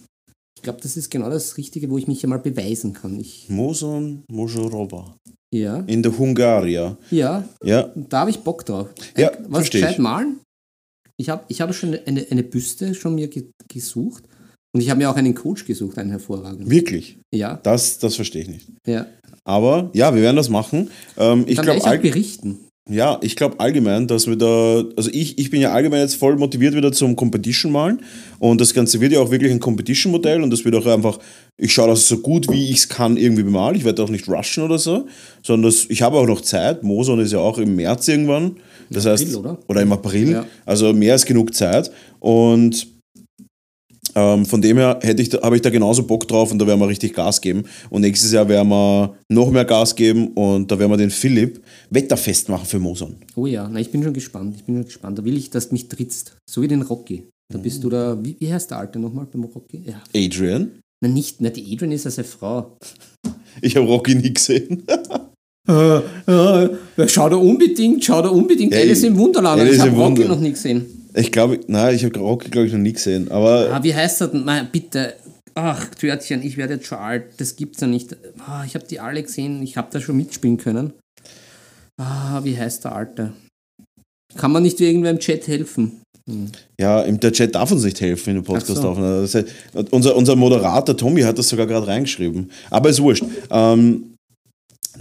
Ich glaube, das ist genau das Richtige, wo ich mich einmal beweisen kann. Ich, Moson Mojorova. Ja, In der Hungaria. ja, Ja, da habe ich Bock drauf. Ja, was versteh ich. gescheit malen, Ich habe ich hab schon eine, eine Büste schon mir ge gesucht. Und ich habe mir auch einen Coach gesucht, einen hervorragenden. Wirklich. Ja, Das, das verstehe ich nicht. ja. Aber ja, wir werden das machen. Ähm, ich glaube ich auch berichten. Ja, ich glaube allgemein, dass wir da, also ich, ich bin ja allgemein jetzt voll motiviert wieder zum Competition malen und das Ganze wird ja auch wirklich ein Competition-Modell und das wird auch einfach, ich schaue, dass ich so gut wie ich es kann irgendwie bemale. Ich werde auch nicht rushen oder so, sondern das, ich habe auch noch Zeit. Moson ist ja auch im März irgendwann. Das Im heißt, April, oder? im April. Ja. Also mehr als genug Zeit. Und ähm, von dem her hätte ich, habe ich da genauso Bock drauf und da werden wir richtig Gas geben. Und nächstes Jahr werden wir noch mehr Gas geben und da werden wir den Philipp wetterfest machen für Moson. Oh ja, na, ich bin schon gespannt. Ich bin schon gespannt. Da will ich, dass du mich trittst. So wie den Rocky. Da bist du da, wie, wie heißt der Alte nochmal beim Rocky? Ja. Adrian? Na, nicht, na, die Adrian ist ja seine Frau. Ich habe Rocky nie gesehen. Äh, äh, schau da unbedingt, schau da unbedingt Ja, Alice im Wunderland. Alice ich habe Rocky Wunder- noch nie gesehen. Ich glaube, nein, ich habe Rocky, glaube ich, noch nie gesehen. Aber Ah, wie heißt er denn? Nein, bitte. Ach, Törtchen, ich werde jetzt schon alt. Das gibt's ja nicht. Ah, ich habe die alle gesehen. Ich habe da schon mitspielen können. Ah, wie heißt der Alte? Kann man nicht irgendwer im Chat helfen? ja, im- der Chat darf uns nicht helfen in der Ach so. Das heißt, unser, unser Moderator Tommy hat das sogar gerade reingeschrieben. Aber ist wurscht. Ähm,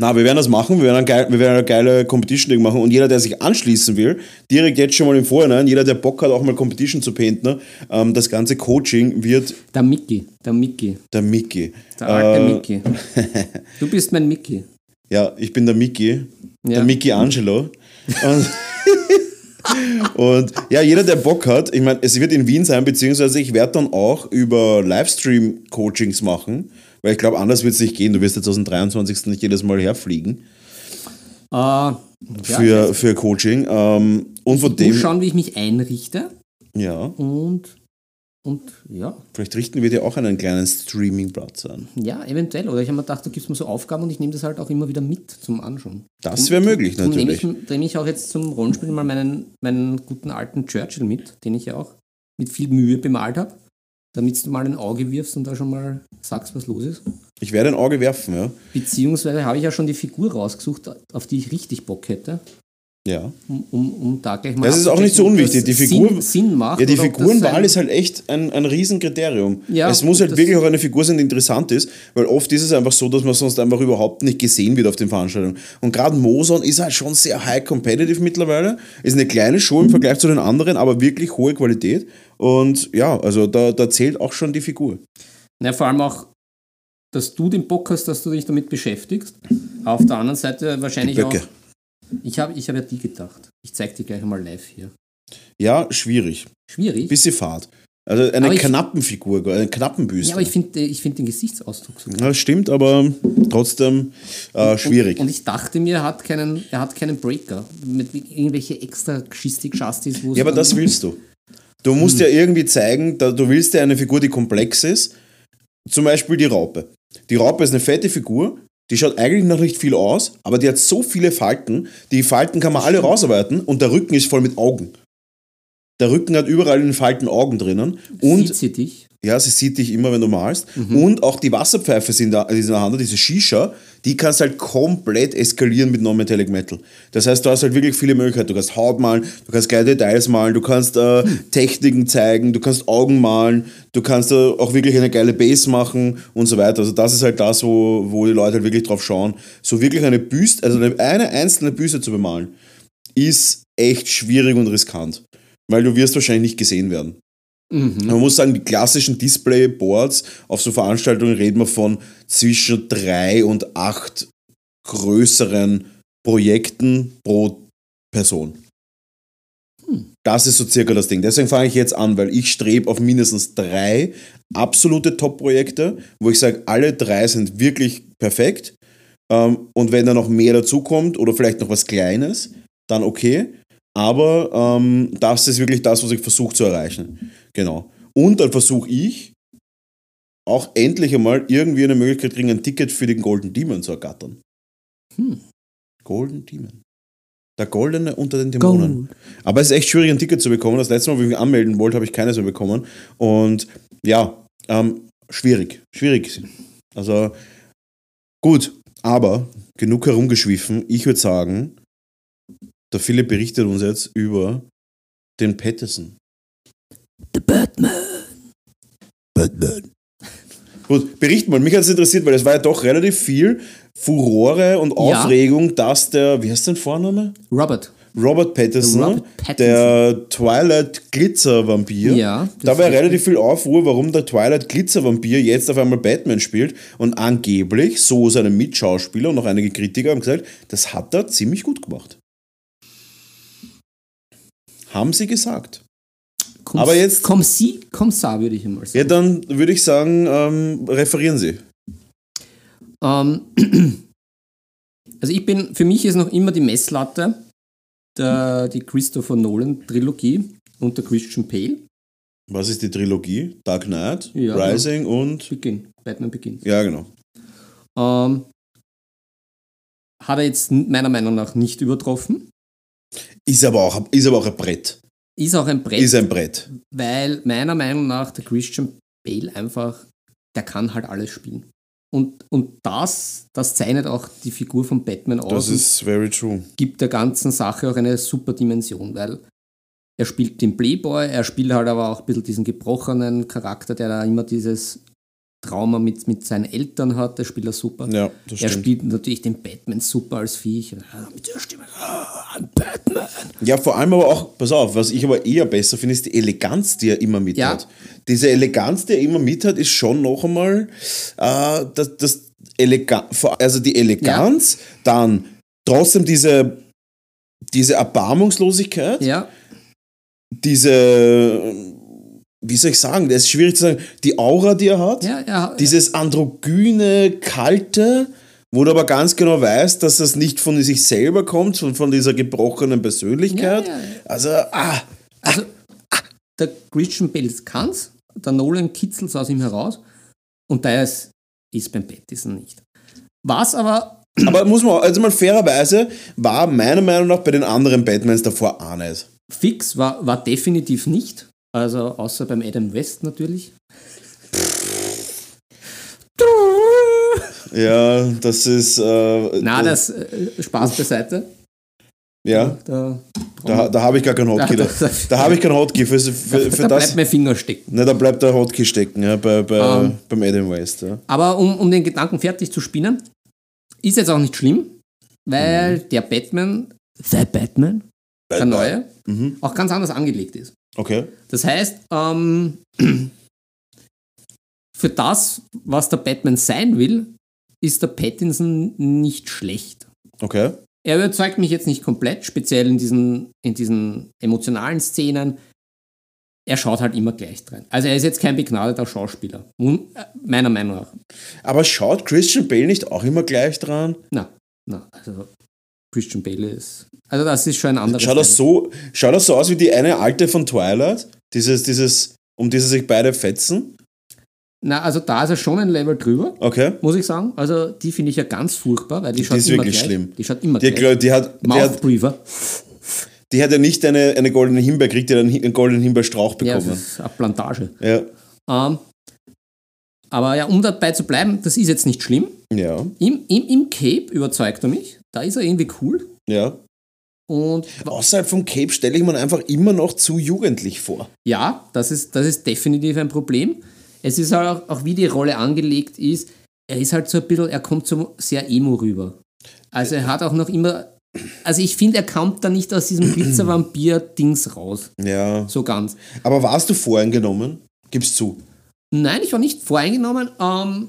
na, wir werden das machen. Wir werden, geil, wir werden eine geile Competition-Ding machen. Und jeder, der sich anschließen will, direkt jetzt schon mal im Vorhinein, jeder, der Bock hat, auch mal Competition zu painten, ähm, das ganze Coaching wird Der Mickey. Der Mickey. der Mickey. Der alte Äh, Mickey. Du bist mein Mickey. Ja, ich bin der Mickey, Ja. der Mickey Angelo. Und, und ja, jeder, der Bock hat, ich meine, es wird in Wien sein, beziehungsweise ich werde dann auch über Livestream-Coachings machen, weil ich glaube, anders wird es nicht gehen. Du wirst jetzt aus dem 23. nicht jedes Mal herfliegen Äh, ja, für, für Coaching. Ähm, und von dem, schauen, wie ich mich einrichte. ja, Und, und ja, vielleicht richten wir dir auch einen kleinen Streaming-Platz an. ja, eventuell. Oder ich habe mir gedacht, du gibst mir so Aufgaben und ich nehme das halt auch immer wieder mit zum Anschauen. Das wäre möglich, drum nehme natürlich. ich, nehme ich auch jetzt zum Rollenspiel mal meinen, meinen guten alten Churchill mit, den ich ja auch mit viel Mühe bemalt habe, damit du mal ein Auge wirfst und da schon mal sagst, was los ist. Ich werde ein Auge werfen, ja. Beziehungsweise habe ich ja schon die Figur rausgesucht, auf die ich richtig Bock hätte, Ja. um, um, um da gleich mal Das ist auch nicht so unwichtig. Die Figur- Sinn, Sinn macht. Ja, die Figurenwahl ist halt echt ein, ein Riesenkriterium. Ja, es muss halt wirklich auch eine Figur sein, die interessant ist, weil oft ist es einfach so, dass man sonst einfach überhaupt nicht gesehen wird auf den Veranstaltungen. Und gerade Moson ist halt schon sehr high competitive mittlerweile. Ist eine kleine Show im Vergleich zu den anderen, aber wirklich hohe Qualität. Und ja, also da, da zählt auch schon die Figur. Ja, vor allem auch, dass du den Bock hast, dass du dich damit beschäftigst. Auf der anderen Seite wahrscheinlich Die auch. Ich habe ich hab ja die gedacht. Ich zeig dir gleich mal live hier. Ja, schwierig. Schwierig. Bisschen fad. Also eine ich- Knappenfigur, eine Knappenbüste. ja, aber ich finde ich find den Gesichtsausdruck so gut. ja, stimmt, aber trotzdem äh, schwierig. Und, und ich dachte mir, er hat keinen, er hat keinen Breaker. Mit irgendwelche extra es Ja, aber das willst du. Du musst ja irgendwie zeigen, da, du willst ja eine Figur, die komplex ist. Zum Beispiel die Raupe. Die Raupe ist eine fette Figur, die schaut eigentlich noch nicht viel aus, aber die hat so viele Falten. Die Falten kann man alle rausarbeiten und der Rücken ist voll mit Augen. Der Rücken hat überall in den Falten Augen drinnen. Und Sieht sie dich? ja, sie sieht dich immer, wenn du malst. Mhm. Und auch die Wasserpfeife sind da, die in der Hand, diese Shisha, die kannst halt komplett eskalieren mit Non-Metallic Metal. Das heißt, du hast halt wirklich viele Möglichkeiten. Du kannst Haut malen, du kannst geile Details malen, du kannst äh, Techniken zeigen, du kannst Augen malen, du kannst äh, auch wirklich eine geile Base machen und so weiter. Also das ist halt das, wo, wo die Leute halt wirklich drauf schauen. So wirklich eine Büste, also eine, eine einzelne Büste zu bemalen, ist echt schwierig und riskant. Weil du wirst wahrscheinlich nicht gesehen werden. Man muss sagen, die klassischen Displayboards auf so Veranstaltungen reden wir von zwischen drei und acht größeren Projekten pro Person. Das ist so circa das Ding. Deswegen fange ich jetzt an, weil ich strebe auf mindestens drei absolute Top-Projekte, wo ich sage, alle drei sind wirklich perfekt. Ähm, und wenn da noch mehr dazukommt oder vielleicht noch was Kleines, dann okay. Aber ähm, das ist wirklich das, was ich versuche zu erreichen. Genau. Und dann versuche ich auch endlich einmal irgendwie eine Möglichkeit kriegen, ein Ticket für den Golden Demon zu ergattern. Hm. Golden Demon. Der Goldene unter den Dämonen. Aber es ist echt schwierig, ein Ticket zu bekommen. Das letzte Mal, wo ich mich anmelden wollte, habe ich keines mehr bekommen. Und ja, ähm, schwierig. Schwierig. Also gut, aber genug herumgeschwiffen. Ich würde sagen, der Philipp berichtet uns jetzt über Den Patterson. The Batman. Batman. Gut, bericht mal, mich hat es interessiert, weil es war ja doch relativ viel Furore und Ja. Aufregung, dass der, wie heißt sein Vorname? Robert. Robert Pattinson, Robert Pattinson. der Twilight Glitzer Vampir. Ja, Da war relativ viel Aufruhr, warum der Twilight Glitzer Vampir jetzt auf einmal Batman spielt und angeblich, so seine Mitschauspieler und auch einige Kritiker haben gesagt, das hat er ziemlich gut gemacht. Haben sie gesagt. Komm, Aber jetzt- Komm sie, komm sa, würde ich Ja, sagen. dann würde ich sagen, ähm, referieren Sie. Ähm, also ich bin, für mich ist noch immer die Messlatte der, die Christopher Nolan Trilogie und der Christian Bale. Was ist die Trilogie? Dark Knight, Ja. Rising und. Beginn. Batman Beginn. Ja, genau. Ähm, hat er jetzt meiner Meinung nach nicht übertroffen. Ist aber auch, ist aber auch ein Brett. Ist auch ein Brett, Ist ein Brett. weil meiner Meinung nach der Christian Bale einfach, der kann halt alles spielen. Und, und das, das zeichnet auch die Figur von Batman aus. Das ist very true. gibt der ganzen Sache auch eine super Dimension, weil er spielt den Playboy, er spielt halt aber auch ein bisschen diesen gebrochenen Charakter, der da immer dieses Trauma mit, mit seinen Eltern hat, der spielt er super. Ja, er spielt natürlich den Batman super als Viech. Ja, Mit der Stimme, ah, I'm Batman. Ja, vor allem aber auch, pass auf, was ich aber eher besser finde, ist die Eleganz, die er immer mit Ja. hat. Diese Eleganz, die er immer mit hat, ist schon noch einmal äh, das, das Elega also die Eleganz, dann trotzdem diese, diese Erbarmungslosigkeit, Ja, diese, wie soll ich sagen, das ist schwierig zu sagen, die Aura, die er hat, ja, ja. dieses androgyne, kalte, wo du aber ganz genau weißt, dass das nicht von sich selber kommt, sondern von dieser gebrochenen Persönlichkeit. Ja. Also, ah, Also, der Christian Bale kann's, der Nolan kitzelt aus ihm heraus und der ist, ist beim Pattinson nicht. Was aber, aber muss man, also mal fairerweise, war meiner Meinung nach bei den anderen Batmans davor auch nicht. fix war, war definitiv nicht. Also außer beim Adam West natürlich. Ja, das ist. Äh, Na, das, äh, Spaß beiseite. Ja, Da, da, da habe ich gar keinen Hotkey. Da- Da, da- habe ich keinen Hotkey für, für, für da das. bleibt mein Finger stecken. Ne, da bleibt der Hotkey stecken, ja, bei, bei, Ähm. beim Adam West. Ja. Aber um, um den Gedanken fertig zu spinnen, ist jetzt auch nicht schlimm, weil Mhm. der Batman, The Batman, der neue, Mhm. auch ganz anders angelegt ist. Okay. Das heißt, ähm, für das, was der Batman sein will, ist der Pattinson nicht schlecht. Okay. Er überzeugt mich jetzt nicht komplett, speziell in diesen, in diesen emotionalen Szenen. Er schaut halt immer gleich drin. Also er ist jetzt kein begnadeter Schauspieler. Äh, Meiner Meinung nach. Aber schaut Christian Bale nicht auch immer gleich dran? Na, na, also Christian Bale ist. Also das ist schon ein anderes. Schaut das, so, schaut das so aus wie die eine alte von Twilight? Dieses, dieses, um die sie sich beide fetzen? Na, also da ist er schon ein Level drüber, Okay. muss ich sagen. Also die finde ich ja ganz furchtbar, weil die, schaut ist immer wirklich gleich. schlimm. Die schaut immer Die, gleich. hat- die, hat, die, hat, die hat ja nicht eine, eine goldene Himbeer gekriegt, die hat einen, einen goldenen Himbeerstrauch Ja, bekommen. das ist eine Plantage. Ja. Ähm, aber ja, um dabei zu bleiben, das ist jetzt nicht schlimm. Ja. Im, im, Im Cape überzeugt er mich. Da ist er irgendwie cool. Ja. Und Außerhalb vom Cape stelle ich mir einfach immer noch zu jugendlich vor. ja, das ist, das ist definitiv ein Problem. Es ist halt auch, auch wie die Rolle angelegt ist, er ist halt so ein bisschen, er kommt so sehr emo rüber. Also er hat auch noch immer, also ich finde, er kommt da nicht aus diesem Glitzer-Vampir-Dings raus. Ja. So ganz. Aber warst du voreingenommen? Gib's zu. Nein, ich war nicht voreingenommen, ähm,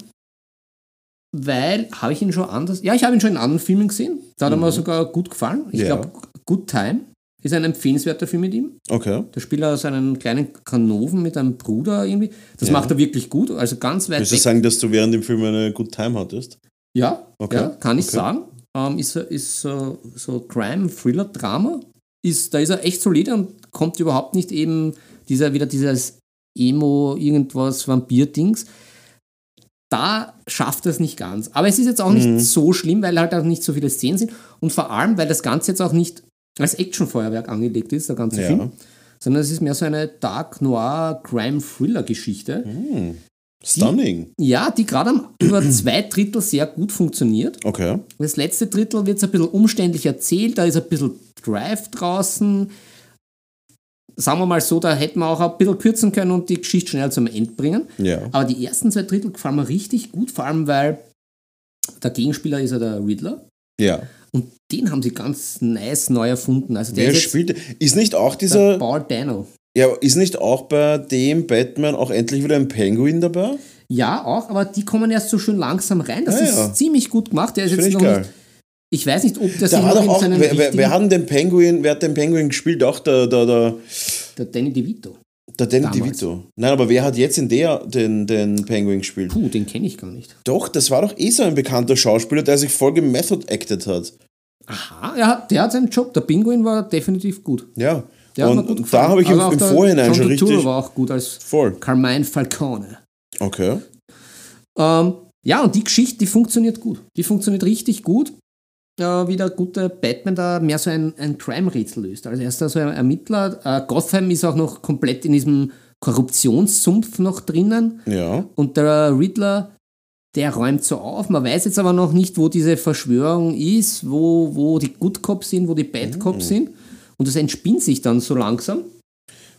weil, habe ich ihn schon anders, ja, ich habe ihn schon in anderen Filmen gesehen. Da hat er mir sogar gut gefallen. Ich Ja. glaube, Good Time ist ein empfehlenswerter Film mit ihm. Okay. Da spielt er so einen kleinen Kanoven mit einem Bruder irgendwie. Das Ja. macht er wirklich gut, also ganz weit Willst du sagen, dass du während dem Film eine Good Time hattest? Ja, Okay, ja kann ich okay. sagen. Ähm, ist so- ist so, so Crime, Thriller, Drama. Ist, da ist er echt solide und kommt überhaupt nicht eben dieser, wieder dieses Emo, irgendwas, Vampir-Dings. Da schafft er es nicht ganz. Aber es ist jetzt auch Mhm. nicht so schlimm, weil halt auch nicht so viele Szenen sind. Und vor allem, weil das Ganze jetzt auch nicht als Actionfeuerwerk angelegt ist, der ganze Ja. Film. Sondern es ist mehr so eine Dark Noir Crime Thriller Geschichte. Stunning. Ja, die gerade über zwei Drittel sehr gut funktioniert. Okay. Das letzte Drittel wird ein bisschen umständlich erzählt, da ist ein bisschen Drive draußen. Sagen wir mal so, da hätten wir auch ein bisschen kürzen können und die Geschichte schnell zum Ende bringen. Ja. Aber die ersten zwei Drittel gefallen mir richtig gut, vor allem weil der Gegenspieler ist ja der Riddler. Ja. Und den haben sie ganz nice neu erfunden. Also der Wer ist spielt. Ist nicht auch dieser. Paul Dano. Ja, ist nicht auch bei dem Batman auch endlich wieder ein Penguin dabei? Ja, auch, aber die kommen erst so schön langsam rein. Das Ja, ist ja. ziemlich gut gemacht. Der ist Finde jetzt noch geil. nicht. Ich weiß nicht, ob sich Da noch doch in auch. Wer, wer, wer hat den Penguin, wer hat den Penguin gespielt? Auch der, der, der, Der Danny DeVito. der Danny Damals. DeVito. Nein, aber wer hat jetzt in der den, den Penguin gespielt? Puh, den kenne ich gar nicht. Doch, das war doch eh so ein bekannter Schauspieler, der sich voll gemethod acted hat. Aha, er hat, der hat seinen Job. Der Pinguin war definitiv gut. Ja. Der hat mir und gut da gefallen. habe ich im, Also auch im der Vorhinein schon richtig. war auch gut als Voll. Carmine Falcone. Okay. Ähm, ja, und die Geschichte, die funktioniert gut. Die funktioniert richtig gut. Äh, wie der gute Batman da mehr so ein, ein Crime-Rätsel löst. Also er ist da so ein Ermittler. Äh, Gotham ist auch noch komplett in diesem Korruptionssumpf noch drinnen. Ja. Und der Riddler, der räumt so auf. Man weiß jetzt aber noch nicht, wo diese Verschwörung ist, wo, wo die Good Cops sind, wo die Bad Mhm. Cops sind. Und das entspinnt sich dann so langsam.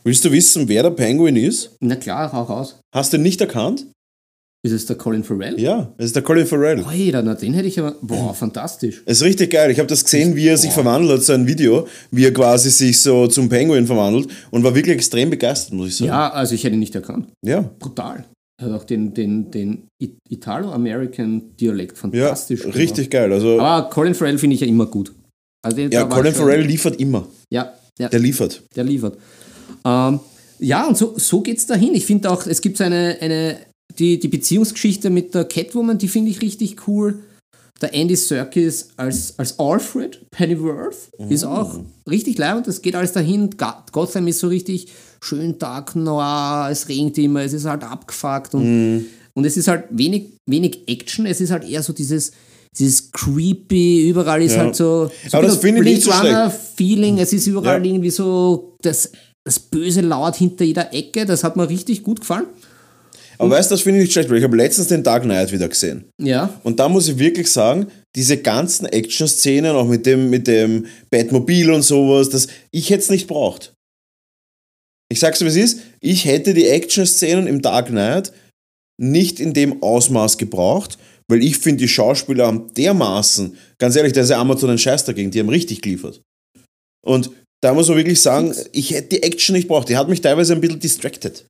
Willst du wissen, wer der Penguin ist? Na klar, hau raus. Hast du ihn nicht erkannt? Ist es der Colin Farrell? Ja, es ist der Colin Farrell. Alter, na den hätte ich aber. Boah, fantastisch. Es ist richtig geil. Ich habe das gesehen, wie er sich verwandelt hat, so ein Video, wie er quasi sich so zum Penguin verwandelt und war wirklich extrem begeistert, muss ich sagen. Ja, also ich hätte ihn nicht erkannt. Ja, Brutal. Er hat auch den, den, den Italo-American-Dialekt ja fantastisch gemacht. richtig geil. Also, Aber Colin Farrell finde ich ja immer gut. Also ja, Colin Farrell liefert immer. Ja, ja. Der liefert. der liefert. Ähm, ja, und so, so geht es dahin. Ich finde auch, es gibt so eine, eine die, die Beziehungsgeschichte mit der Catwoman, die finde ich richtig cool. Der Andy Serkis als, als Alfred Pennyworth ist auch richtig leibend. Das geht alles dahin. Gotham ist so richtig schön dark noir, es regnet immer, es ist halt abgefuckt und, und es ist halt wenig, wenig Action. Es ist halt eher so dieses, dieses creepy, überall ist Ja. halt so, so Aber das finde ich nicht so Runner-Feeling. Es ist überall Ja. irgendwie so das, das Böse laut hinter jeder Ecke. Das hat mir richtig gut gefallen. Aber weißt du, das finde ich nicht schlecht, weil ich habe letztens den Dark Knight wieder gesehen. Ja. Und da muss ich wirklich sagen, diese ganzen Action-Szenen, auch mit dem, mit dem Batmobil und sowas, das, ich hätte es nicht braucht. Ich sag's dir, wie es ist, ich hätte die Action-Szenen im Dark Knight nicht in dem Ausmaß gebraucht, weil ich finde, die Schauspieler haben dermaßen, ganz ehrlich, da ist ja Amazon ein Scheiß dagegen, die haben richtig geliefert. Und da muss man wirklich sagen, ich hätte die Action nicht braucht. Die hat mich teilweise ein bisschen distracted.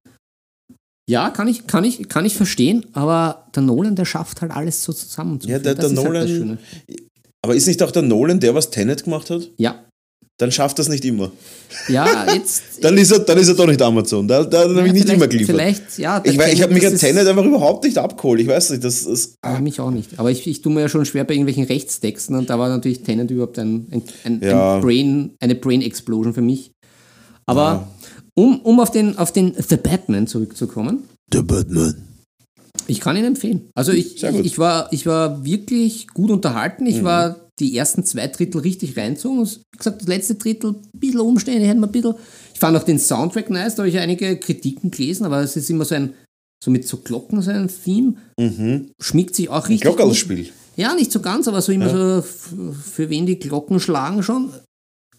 Ja, kann ich, kann, ich, kann ich verstehen, aber der Nolan, der schafft halt alles so zusammen. Ja, der- der halt Nolan- Schöne. Aber ist nicht auch der Nolan, der was Tenet gemacht hat? Ja. Dann schafft das nicht immer. Ja, jetzt. Dann ist er, dann ist er doch nicht Amazon. Da, da habe ich nicht vielleicht- immer geliefert. Vielleicht, ja. Ich, weiß, ich habe mich an Tenet einfach überhaupt nicht abgeholt. Ich weiß nicht, das ist. Ah, mich auch nicht. Aber ich, ich tue mir ja schon schwer bei irgendwelchen Rechtstexten und da war natürlich Tenant überhaupt ein, ein, ein, Ja. ein Brain, eine Brain-Explosion für mich. Aber um, um auf, den, auf den The Batman zurückzukommen, Der Batman. ich kann ihn empfehlen. Also ich, ich, war, ich war wirklich gut unterhalten. Ich war die ersten zwei Drittel richtig reinzogen. Wie gesagt, das letzte Drittel, ein bisschen umständlich, hätten wir ein bisschen. Ich fand auch den Soundtrack nice, da habe ich einige Kritiken gelesen, aber es ist immer so ein, so mit so Glocken, so ein Theme. Schmiegt sich auch richtig. Glockerlspiel. Ja, nicht so ganz, aber so immer so, f- für wen die Glocken schlagen schon.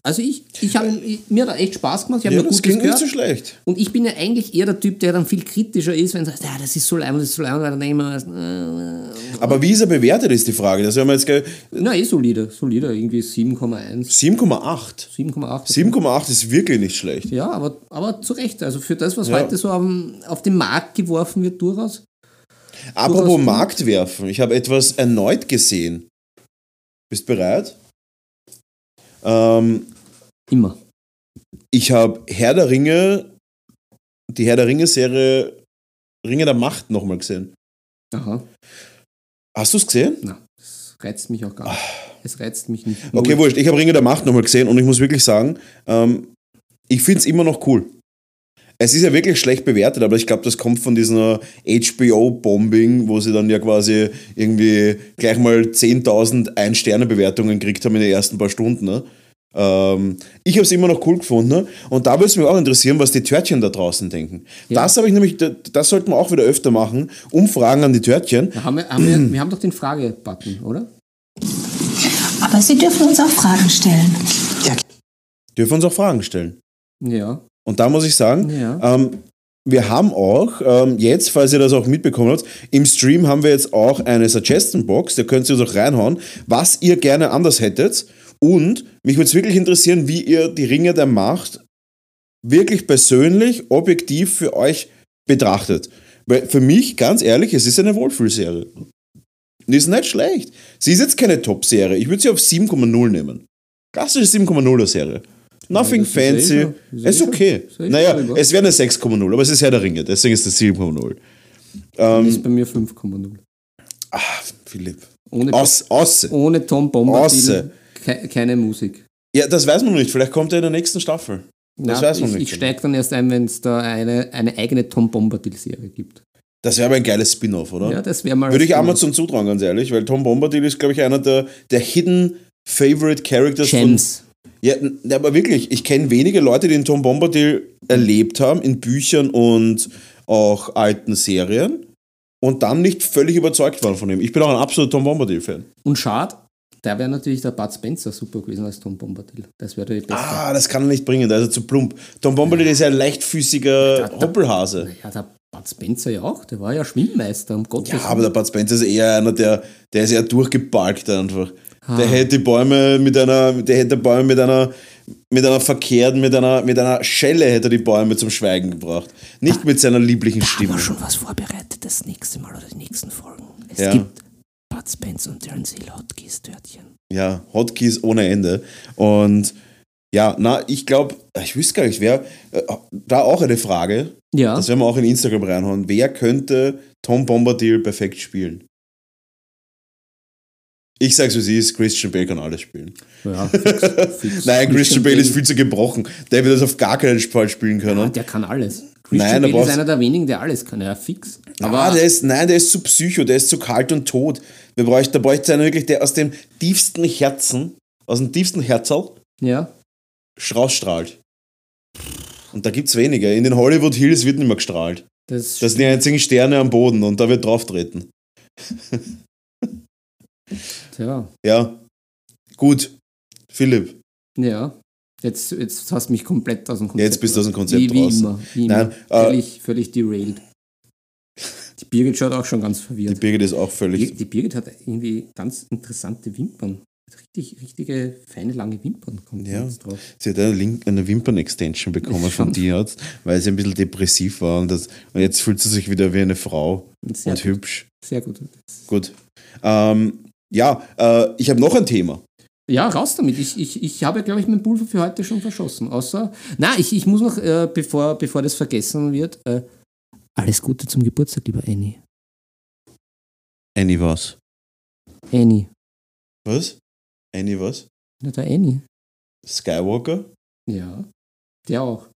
Also ich, ich habe, mir hat er echt Spaß gemacht, ich habe Ja, mir das klingt nicht gehört. so schlecht. Und ich bin ja eigentlich eher der Typ, der dann viel kritischer ist, wenn er sagt, ja, das ist so leid, das ist so leid, weil dann ich mir, äh, Aber wie ist er bewertet, ist die Frage. Das haben wir jetzt gleich. na, eh solide, solide, irgendwie 7,1, 7,8. 7,8. 7,8 ist wirklich nicht schlecht. Ja, aber, aber zu Recht, also für das, was Ja. heute so auf, auf den Markt geworfen wird, durchaus. Apropos Durchaus- Markt werfen, ich habe etwas erneut gesehen. Bist bereit? Ähm, Immer. ich habe Herr der Ringe, die Herr der Ringe-Serie Ringe der Macht nochmal gesehen. Aha, Hast du es gesehen? na, das reizt mich auch gar nicht. Es reizt mich nicht. Okay, wurscht. Ich habe Ringe der Macht nochmal gesehen und ich muss wirklich sagen, ähm, ich finde es immer noch cool. Es ist ja wirklich schlecht bewertet, aber ich glaube, das kommt von dieser HBO-Bombing, wo sie dann ja quasi irgendwie gleich mal 10.000 Ein-Sterne-Bewertungen gekriegt haben in den ersten paar Stunden. Ne? Ähm, ich habe es immer noch cool gefunden ne? und da würde es mich auch interessieren, was die Törtchen da draußen denken. Ja. Das habe ich nämlich, das, das sollten wir auch wieder öfter machen, Umfragen an die Törtchen. Haben wir, haben wir, wir haben doch den Frage-Button, oder? Aber Sie dürfen uns auch Fragen stellen. Dürfen uns auch Fragen stellen. Ja. Und da muss ich sagen, Ja. ähm, wir haben auch ähm, jetzt, falls ihr das auch mitbekommen habt, im Stream haben wir jetzt auch eine Suggestion Box, da könnt ihr uns auch reinhauen, was ihr gerne anders hättet. Und mich würde es wirklich interessieren, wie ihr die Ringe der Macht wirklich persönlich, objektiv für euch betrachtet. Weil für mich, ganz ehrlich, es ist eine Wohlfühlserie. Die ist nicht schlecht. Sie ist jetzt keine Top-Serie. Ich würde sie auf 7,0 nehmen. Klassische 7,0er Nothing das ist eh fancy. schon- ist Es ist eh okay. ist eh Naja, es wäre eine 6,0, aber es ist Herr der Ringe, deswegen ist das 7,0. Das ist bei mir 5,0. Ah, Philipp. Ohne, Aus, ausse. ohne Tom Bombadil ke keine Musik. Ja, das weiß man noch nicht. Vielleicht kommt er in der nächsten Staffel. Das Na, weiß man ich, nicht. Ich steige dann erst ein, wenn es da eine, eine eigene Tom Bombadil-Serie gibt. Das wäre aber ein geiles Spin-off, oder? Ja, das wäre mal. Würde ich. Amazon zutrauen, ganz ehrlich, weil Tom Bombadil ist, glaube ich, einer der, der Hidden Favorite Characters Gems. Ja, aber wirklich, ich kenne wenige Leute, die den Tom Bombadil erlebt haben in Büchern und auch alten Serien und dann nicht völlig überzeugt waren von ihm. Ich bin auch ein absoluter Tom Bombadil-Fan. Und schade, da wäre natürlich der Bud Spencer super gewesen als Tom Bombadil. Das wäre beste. Ah, das kann er nicht bringen, da ist er zu plump. Tom Bombadil ist ja ein leichtfüßiger da- Hoppelhase. Ja, der Bud Spencer ja auch. Der war ja Schwimmmeister, um Gottes Ja, aber der Bud Spencer ist eher einer, der, der ist eher durchgebalgt einfach. Ah. Der hätte die Bäume mit einer, der hätte Bäume mit einer, mit einer verkehrten, mit einer, mit einer Schelle hätte er die Bäume zum Schweigen gebracht. Nicht mit seiner lieblichen Stimme. Aber schon was vorbereitet das nächste Mal oder die nächsten Folgen. Es Ja. gibt Bud Spencer und Terence Hill Hotkeys-Törtchen. Ja, Hotkeys ohne Ende. Und ja, na, ich glaube, ich wüsste gar nicht, wer, äh, da auch eine Frage, Ja, das werden wir auch in Instagram reinhauen. Wer könnte Tom Bombadil perfekt spielen? Ich sag's, wie sie ist, Christian Bale kann alles spielen. ja fix, fix. Nein, Christian Bale ist viel zu gebrochen. Der wird das auf gar keinen Fall spielen Ja, können. der kann alles. Nein, Christian da Bale ist einer der wenigen, der alles kann. Ja, fix. Aber Aber der ist, nein, der ist zu psycho, der ist zu kalt und tot. Wir bräuchten, da bräuchte es einen wirklich, der aus dem tiefsten Herzen, aus dem tiefsten Herzl ja, rausstrahlt. Und da gibt's weniger. In den Hollywood Hills wird nicht mehr gestrahlt. das, Das sind die einzigen Sterne am Boden und da wird drauf treten. ja, Ja. Gut. Philipp, ja. Jetzt, jetzt hast du mich komplett aus dem Konzept. jetzt bist du aus dem Konzept wie, wie raus. immer. Wie Nein, immer. äh, völlig, völlig derailed. Die Birgit schaut auch schon ganz Die verwirrt. Birgit ist auch Die, völlig. die Birgit hat irgendwie ganz interessante Wimpern. Richtig, richtige, feine, lange Wimpern kommt Ja. jetzt drauf. Sie hat eine, Link, eine Wimpern-Extension bekommen von. Tierarzt, weil sie ein bisschen depressiv war und, das, und jetzt fühlt sie sich wieder wie eine Frau Sehr und gut. hübsch. Sehr gut. Gut. Ähm, ja, äh, ich habe noch ein Thema. Ja, raus damit. Ich, ich, ich habe, glaube ich, mein Pulver für heute schon verschossen. Außer, na, ich, ich muss noch, äh, bevor, bevor das vergessen wird, äh, alles Gute zum Geburtstag, lieber Annie. Annie was? Annie. Was? Annie was? Na, der Annie. Skywalker? Ja. Der auch.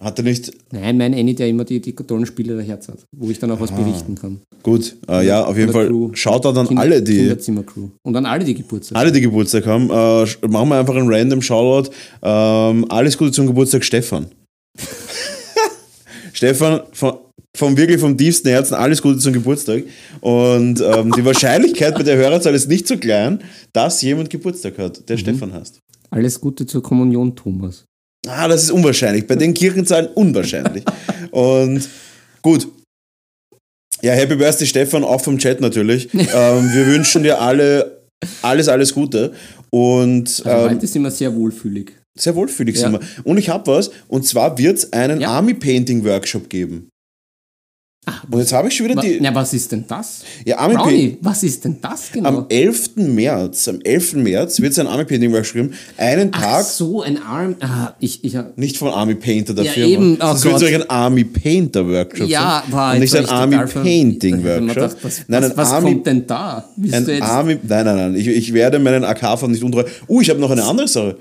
Hat er nicht. Nein, mein Annie, der immer die, die tollen Spiele der Herz hat, wo ich dann auch was Ah. berichten kann. Gut, äh, ja, auf jeden Fall. Crew. Da dann Kinder- alle, die. Kinderzimmer-Crew. Und an alle, die Geburtstag Alle, die Geburtstag haben, äh, machen wir einfach einen random Shoutout. Ähm, alles Gute zum Geburtstag, Stefan. Stefan, von, vom wirklich vom tiefsten Herzen, alles Gute zum Geburtstag. Und ähm, die Wahrscheinlichkeit bei der Hörerzahl ist nicht so klein, dass jemand Geburtstag hat, Mhm. der Stefan heißt. Alles Gute zur Kommunion, Thomas. Ah, das ist unwahrscheinlich. Bei den Kirchenzahlen unwahrscheinlich. Und gut. Ja, Happy Birthday, Stefan, auch vom Chat natürlich. ähm, wir wünschen dir alle alles, alles Gute. Und Also ähm, heute sind wir sehr wohlfühlig. sehr wohlfühlig Ja. sind wir. Und ich habe was, und zwar wird es einen Ja. Army Painting Workshop geben. Ah, Und jetzt habe ich schon wieder die. na, was ist denn das? Ja, Army. Brownie, was ist denn das genau? Am 11. März, am 11. März wird es einen Army Painting Workshop geben. Einen Ach Tag, so, ein Arm. Ah, ich, ich, nicht von Army Painter der Ja, Firma. eben. Oh das wird so ein Army Painter Workshop ja, sein. war und nicht ein Army Painting Workshop. gedacht, was, Nein, was, Army kommt denn da? Willst Ein du jetzt, Army, nein, nein, nein. Ich, ich werde meinen AK-Fahren nicht untreu. Uh, ich habe noch eine andere Sache.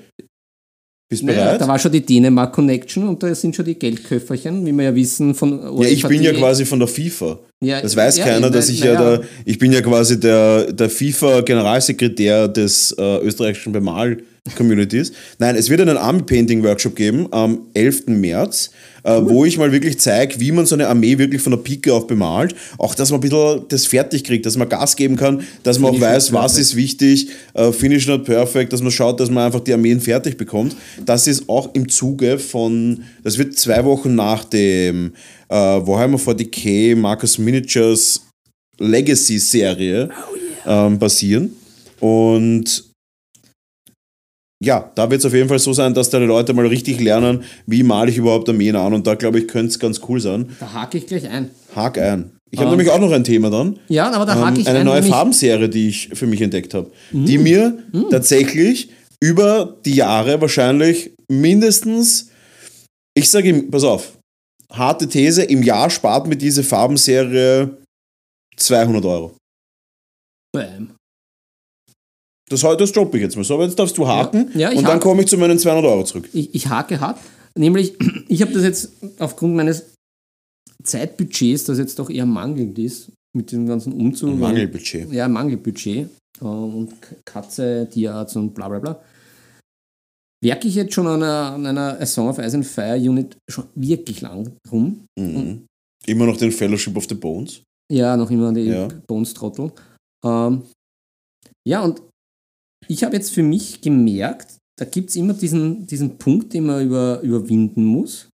Bist naja, bereit? da war schon die Dänemark Connection und da sind schon die Geldköfferchen, wie wir ja wissen von ja, ich bin ja UEFA.de. quasi von der FIFA. Ja, Das weiß ja, keiner, dass ich ja naja. der, ich bin ja quasi der, der FIFA-Generalsekretär des äh, österreichischen Bemal Communities. Nein, es wird einen Army Painting Workshop geben am 11. März, äh, wo ich mal wirklich zeige, wie man so eine Armee wirklich von der Pike auf bemalt. Auch, dass man ein bisschen das fertig kriegt, dass man Gas geben kann, dass man Finish auch weiß, was ist wichtig, äh, Finish not perfect, dass man schaut, dass man einfach die Armeen fertig bekommt. Das ist auch im Zuge von, das wird zwei Wochen nach dem äh, Warhammer 40k Marcus Miniatures Legacy-Serie ähm, passieren. Und ja, da wird es auf jeden Fall so sein, dass da die Leute mal richtig lernen, wie male ich überhaupt Armeen an. Und da glaube ich, könnte es ganz cool sein. Da hake ich gleich ein. Hak ein. Ich habe Ähm, nämlich auch noch ein Thema dann. Ja, aber da hake Ähm, ich eine ein. neue nämlich- Farbenserie, die ich für mich entdeckt habe, die Mhm. mir tatsächlich über die Jahre wahrscheinlich mindestens, ich sage ihm, pass auf, harte These, im Jahr spart mir diese Farbenserie 200 Euro. Bam. Das, das droppe ich jetzt mal so, aber jetzt darfst du haken Ja, ich und dann komme ich zu meinen 200 Euro zurück. Ich, ich hake hart. Nämlich, ich habe das jetzt aufgrund meines Zeitbudgets, das jetzt doch eher mangelnd ist, mit dem ganzen Umzug. Mangelbudget. Ja, Mangelbudget äh, und Katze, Tierarzt und bla bla bla. Werke ich jetzt schon an einer, an einer A Song of Ice and Fire Unit schon wirklich lang rum. Mhm. Immer noch den Fellowship of the Bones. Ja, noch immer die Ja. Bones-Trottel. Ähm, ja, und ich habe jetzt für mich gemerkt, da gibt es immer diesen, diesen Punkt, den man über, überwinden muss,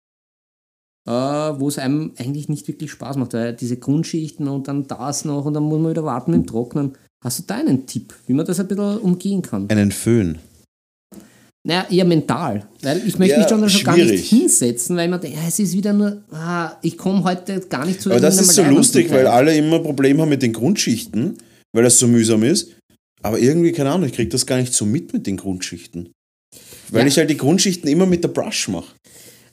äh, wo es einem eigentlich nicht wirklich Spaß macht. Weil diese Grundschichten und dann das noch und dann muss man wieder warten mit dem Trocknen. Hast du da einen Tipp, wie man das ein bisschen umgehen kann? Einen Föhn. Naja, eher mental. Weil ich möchte Ja, mich schon, schon gar nicht hinsetzen, weil man denkt, ja, es ist wieder nur, ah, ich komme heute gar nicht zu Aber das ist so lustig, weil alle immer Probleme haben mit den Grundschichten, weil das so mühsam ist. Aber irgendwie, keine Ahnung, ich kriege das gar nicht so mit mit den Grundschichten. Weil Ja. ich halt die Grundschichten immer mit der Brush mache.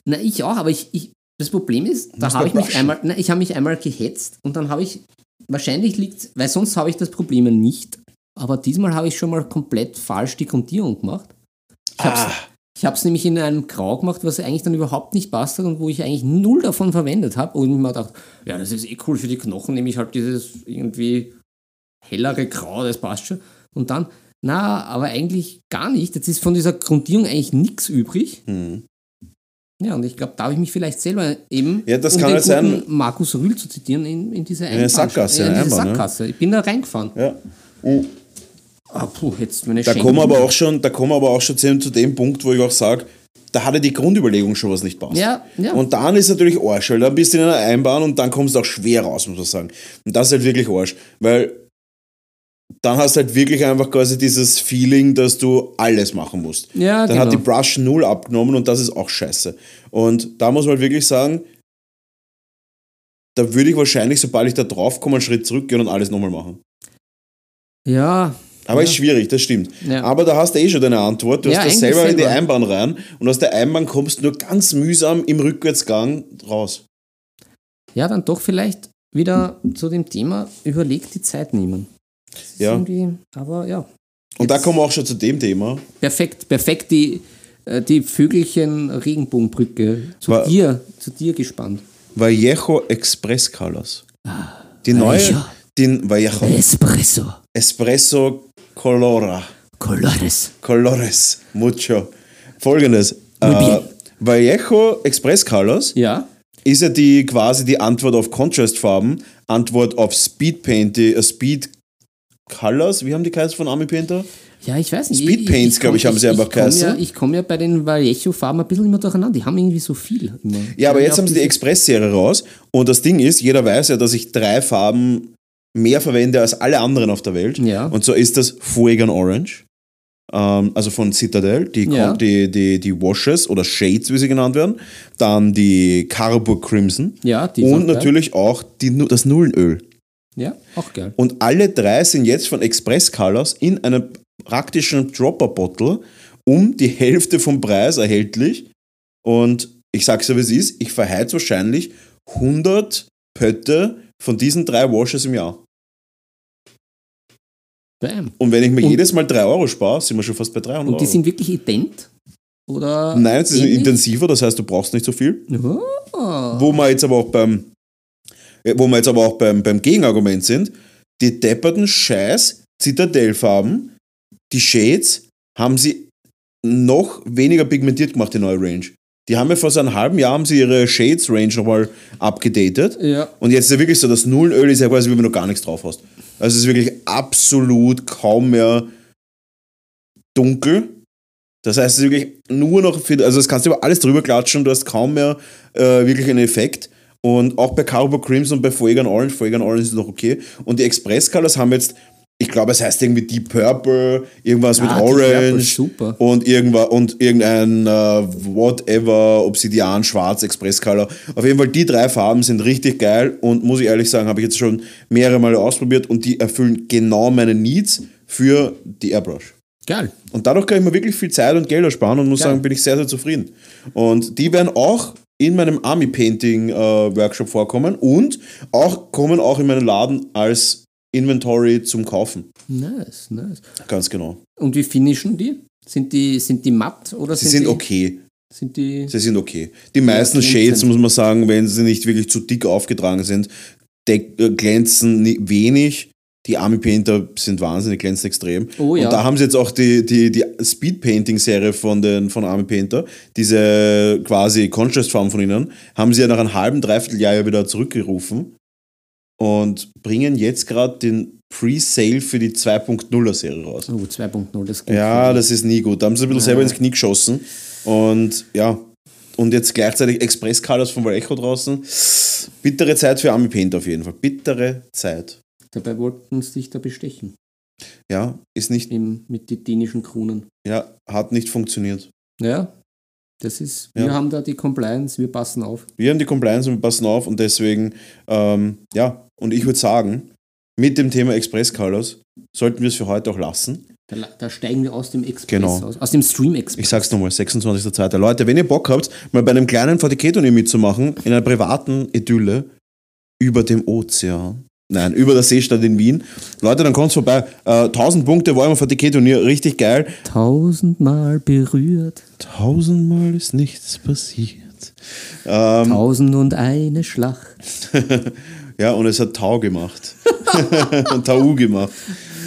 Na, ich auch, aber ich, ich das Problem ist, da habe ich mich brushen. einmal, na, ich habe mich einmal gehetzt und dann habe ich, wahrscheinlich liegt weil sonst habe ich das Problem nicht, aber diesmal habe ich schon mal komplett falsch die Grundierung gemacht. Ich habe es Ah, ich hab's nämlich in einem Grau gemacht, was eigentlich dann überhaupt nicht passt hat und wo ich eigentlich null davon verwendet habe und ich mir gedacht, ja, das ist eh cool für die Knochen, nehme ich halt dieses irgendwie hellere Grau, das passt schon. Und dann, na, aber eigentlich gar nicht. Jetzt ist von dieser Grundierung eigentlich nichts übrig. hm. Ja, und ich glaube, da habe ich mich vielleicht selber eben, Ja, das um kann den halt sein. Markus Rühl zu zitieren, in, in diese eine Einbahn- Sackgasse, äh, in diese Einbahn, ne? Sackgasse. Ich bin da reingefahren. Ja. Ah, puh, jetzt meine Da kommen wir aber auch schon, da kommen wir aber auch schon zu zu dem Punkt, wo ich auch sage, da hatte die Grundüberlegung schon was nicht passt. Ja, ja. Und dann ist natürlich Arsch, weil dann bist du in einer Einbahn und dann kommst du auch schwer raus, muss man sagen. Und das ist halt wirklich Arsch, weil dann hast du halt wirklich einfach quasi dieses Feeling, dass du alles machen musst. Ja, dann hat die genau. Brush null abgenommen und das ist auch scheiße. Und da muss man halt wirklich sagen, da würde ich wahrscheinlich, sobald ich da drauf komme, einen Schritt zurückgehen und alles nochmal machen. ja, Aber Ja. ist schwierig, das stimmt. Ja. Aber da hast du eh schon deine Antwort. Du hast das eigentlich selber in die selber. Einbahn rein und aus der Einbahn kommst du nur ganz mühsam im Rückwärtsgang raus. ja, dann doch vielleicht wieder zu dem Thema, überlegt die Zeit nehmen. Ja. Aber ja, Und da kommen wir auch schon zu dem Thema. perfekt, perfekt die, äh, die Vögelchen Regenbogenbrücke zu War- dir, zu dir gespannt. Vallejo Express Colors. Die neue, Vallejo. den Vallejo Espresso, Espresso Colora. Colores. Colores. Mucho. Folgendes. Äh. Vallejo Express Colors Ja, ist ja die quasi die Antwort auf Contrastfarben, Antwort auf Speed Paint, äh, Speed Colors. Wie haben die geheißen von Army Painter? Ja, ich weiß nicht. Speed Ich- Paints, ich glaub ich, haben sie einfach ich geheißen. Ja, ich komme ja bei den Vallejo-Farben ein bisschen immer durcheinander. Die haben irgendwie so viel. Immer. Ja, aber jetzt haben sie die Express-Serie raus und das Ding ist, jeder weiß ja, dass ich drei Farben mehr verwende als alle anderen auf der Welt. Ja. Und so ist das Fuegan Orange, ähm, also von Citadel, die, Ja. die, die, die Washes oder Shades, wie sie genannt werden. Dann die Carbour Crimson Ja, die und auch geil. natürlich auch die, das Nullenöl. Ja, auch geil. Und alle drei sind jetzt von Express Colors in einem praktischen Dropper-Bottle um die Hälfte vom Preis erhältlich. Und ich sag's ja, wie es ist, ich verheiz wahrscheinlich 100 Pötte von diesen drei Washes im Jahr. Bam. Und wenn ich mir Und- jedes Mal 3 Euro spare, sind wir schon fast bei 300 Und die Euro. sind wirklich ident? Oder Nein, ist ähnlich? intensiver, das heißt, du brauchst nicht so viel. Oh. Wo wir jetzt aber auch beim, äh, wo wir jetzt aber auch beim, beim Gegenargument sind, die depperten Scheiß Zitadellfarben, die Shades, haben sie noch weniger pigmentiert gemacht, die neue Range. Die haben ja vor so einem halben Jahr haben sie ihre Shades Range nochmal abgedatet. Ja. Und jetzt ist ja wirklich so, das Nullenöl ist ja quasi, wie wenn du gar nichts drauf hast. Also es ist wirklich absolut kaum mehr dunkel. Das heißt, es ist wirklich nur noch, für, also das kannst du über alles drüber klatschen und du hast kaum mehr äh, wirklich einen Effekt. Und auch bei Carbo Crimson und bei Fuegan Orange, Fuegan Orange ist noch okay. Und die Express Colors haben jetzt, ich glaube, es heißt irgendwie Deep Purple, irgendwas mit Ah, Purple, Orange super. und irgendwas und irgendein äh, whatever Obsidian Schwarz Express Color. Auf jeden Fall die drei Farben sind richtig geil und muss ich ehrlich sagen, habe ich jetzt schon mehrere Male ausprobiert und die erfüllen genau meine Needs für die Airbrush. Geil. Und dadurch kann ich mir wirklich viel Zeit und Geld ersparen und muss Geil. sagen, bin ich sehr, sehr zufrieden. Und die werden auch in meinem Army Painting äh, Workshop vorkommen und auch kommen auch in meinen Laden als Inventory zum Kaufen. Nice, nice. Ganz genau. Und wie finishen die? Sind die, sind die matt oder Sie sind, sind die, okay. Sind die Sie sind okay. Die meisten Shades, sind. muss man sagen, wenn sie nicht wirklich zu dick aufgetragen sind, äh, glänzen ni- wenig. Die Army Painter sind wahnsinnig, glänzen extrem. Oh ja. Und da haben sie jetzt auch die, die, die Speed Painting Serie von, den, von Army Painter, diese quasi Contrast Farm von ihnen, haben sie ja nach einem halben, dreiviertel Jahr ja wieder zurückgerufen und bringen jetzt gerade den Pre-Sale für die 2.0er Serie raus. Oh, 2.0, das geht Ja, das ist nie gut. Da haben sie ein bisschen selber ins Knie geschossen. Und ja, und jetzt gleichzeitig Express Colors von Vallejo draußen. Bittere Zeit für Army Paint auf jeden Fall. Bittere Zeit. Dabei wollten sie dich da bestechen. Ja, ist nicht, Eben mit den dänischen Kronen. ja, hat nicht funktioniert. Ja, das ist, Ja. wir haben da die Compliance, wir passen auf. Wir haben die Compliance und wir passen auf und deswegen, ähm, ja, und ich würde sagen, mit dem Thema Express Colors sollten wir es für heute auch lassen. Da, da steigen wir aus dem Express Genau. aus, aus dem Stream Express. Ich sag's nochmal, 26.02. Leute, wenn ihr Bock habt, mal bei einem kleinen VTK-Turnier mitzumachen, in einer privaten Idylle über dem Ozean, nein, über der Seestadt in Wien, Leute, dann kommt's vorbei. Äh, 1000 Punkte wollen wir VTK-Turnier, richtig geil. Tausendmal berührt, Tausendmal ist nichts passiert. Ähm, tausend und eine Schlacht. ja, und es hat Tau gemacht. und Tau gemacht.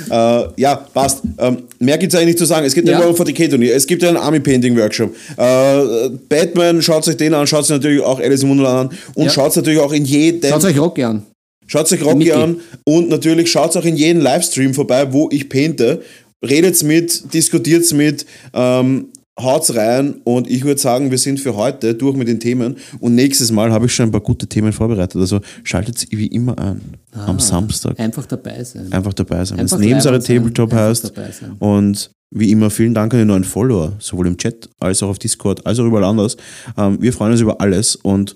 Äh, ja, passt. Ähm, mehr gibt es eigentlich nicht zu sagen. Es gibt Ja. ein 40k-Turnier, es gibt einen Army Painting Workshop. Äh, Batman, schaut euch den an, schaut euch natürlich auch Alice im Wunderland an und Ja. schaut natürlich auch in jedem. Schaut euch Rocky an. Schaut euch Rocky Mickey. an und natürlich schaut auch in jeden Livestream vorbei, wo ich painte. Redet's mit, diskutiert's mit, ähm, haut's rein und ich würde sagen, wir sind für heute durch mit den Themen und nächstes Mal habe ich schon ein paar gute Themen vorbereitet. Also schaltet wie immer an am Samstag. Einfach dabei sein. Einfach dabei sein. Wenn es Einfach Nebensache. Tabletop Einfach heißt. dabei sein. Und wie immer, vielen Dank an die neuen Follower, sowohl im Chat als auch auf Discord, als auch überall anders. Ähm, wir freuen uns über alles und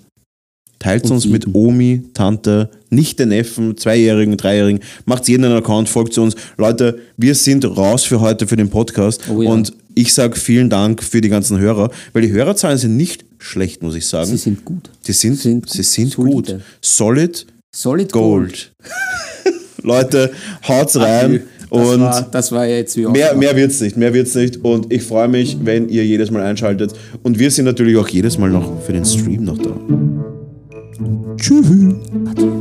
teilt Und uns mit. Omi, Tante, Nichte, Neffen, Zweijährigen, Dreijährigen, macht jeden einen Account, folgt zu uns. Leute, wir sind raus für heute für den Podcast Oh ja. und ich sage vielen Dank für die ganzen Hörer, weil die Hörerzahlen sind nicht schlecht, muss ich sagen. Sie sind gut. die sind, sind sie sind solide. gut. Solid Solid Gold. Gold. Leute, haut's rein Das, und war, das war jetzt wie Mehr, mehr wird's nicht, mehr wird's nicht. Und ich freue mich, wenn ihr jedes Mal einschaltet. Und wir sind natürlich auch jedes Mal noch für den Stream noch da. Tschüss.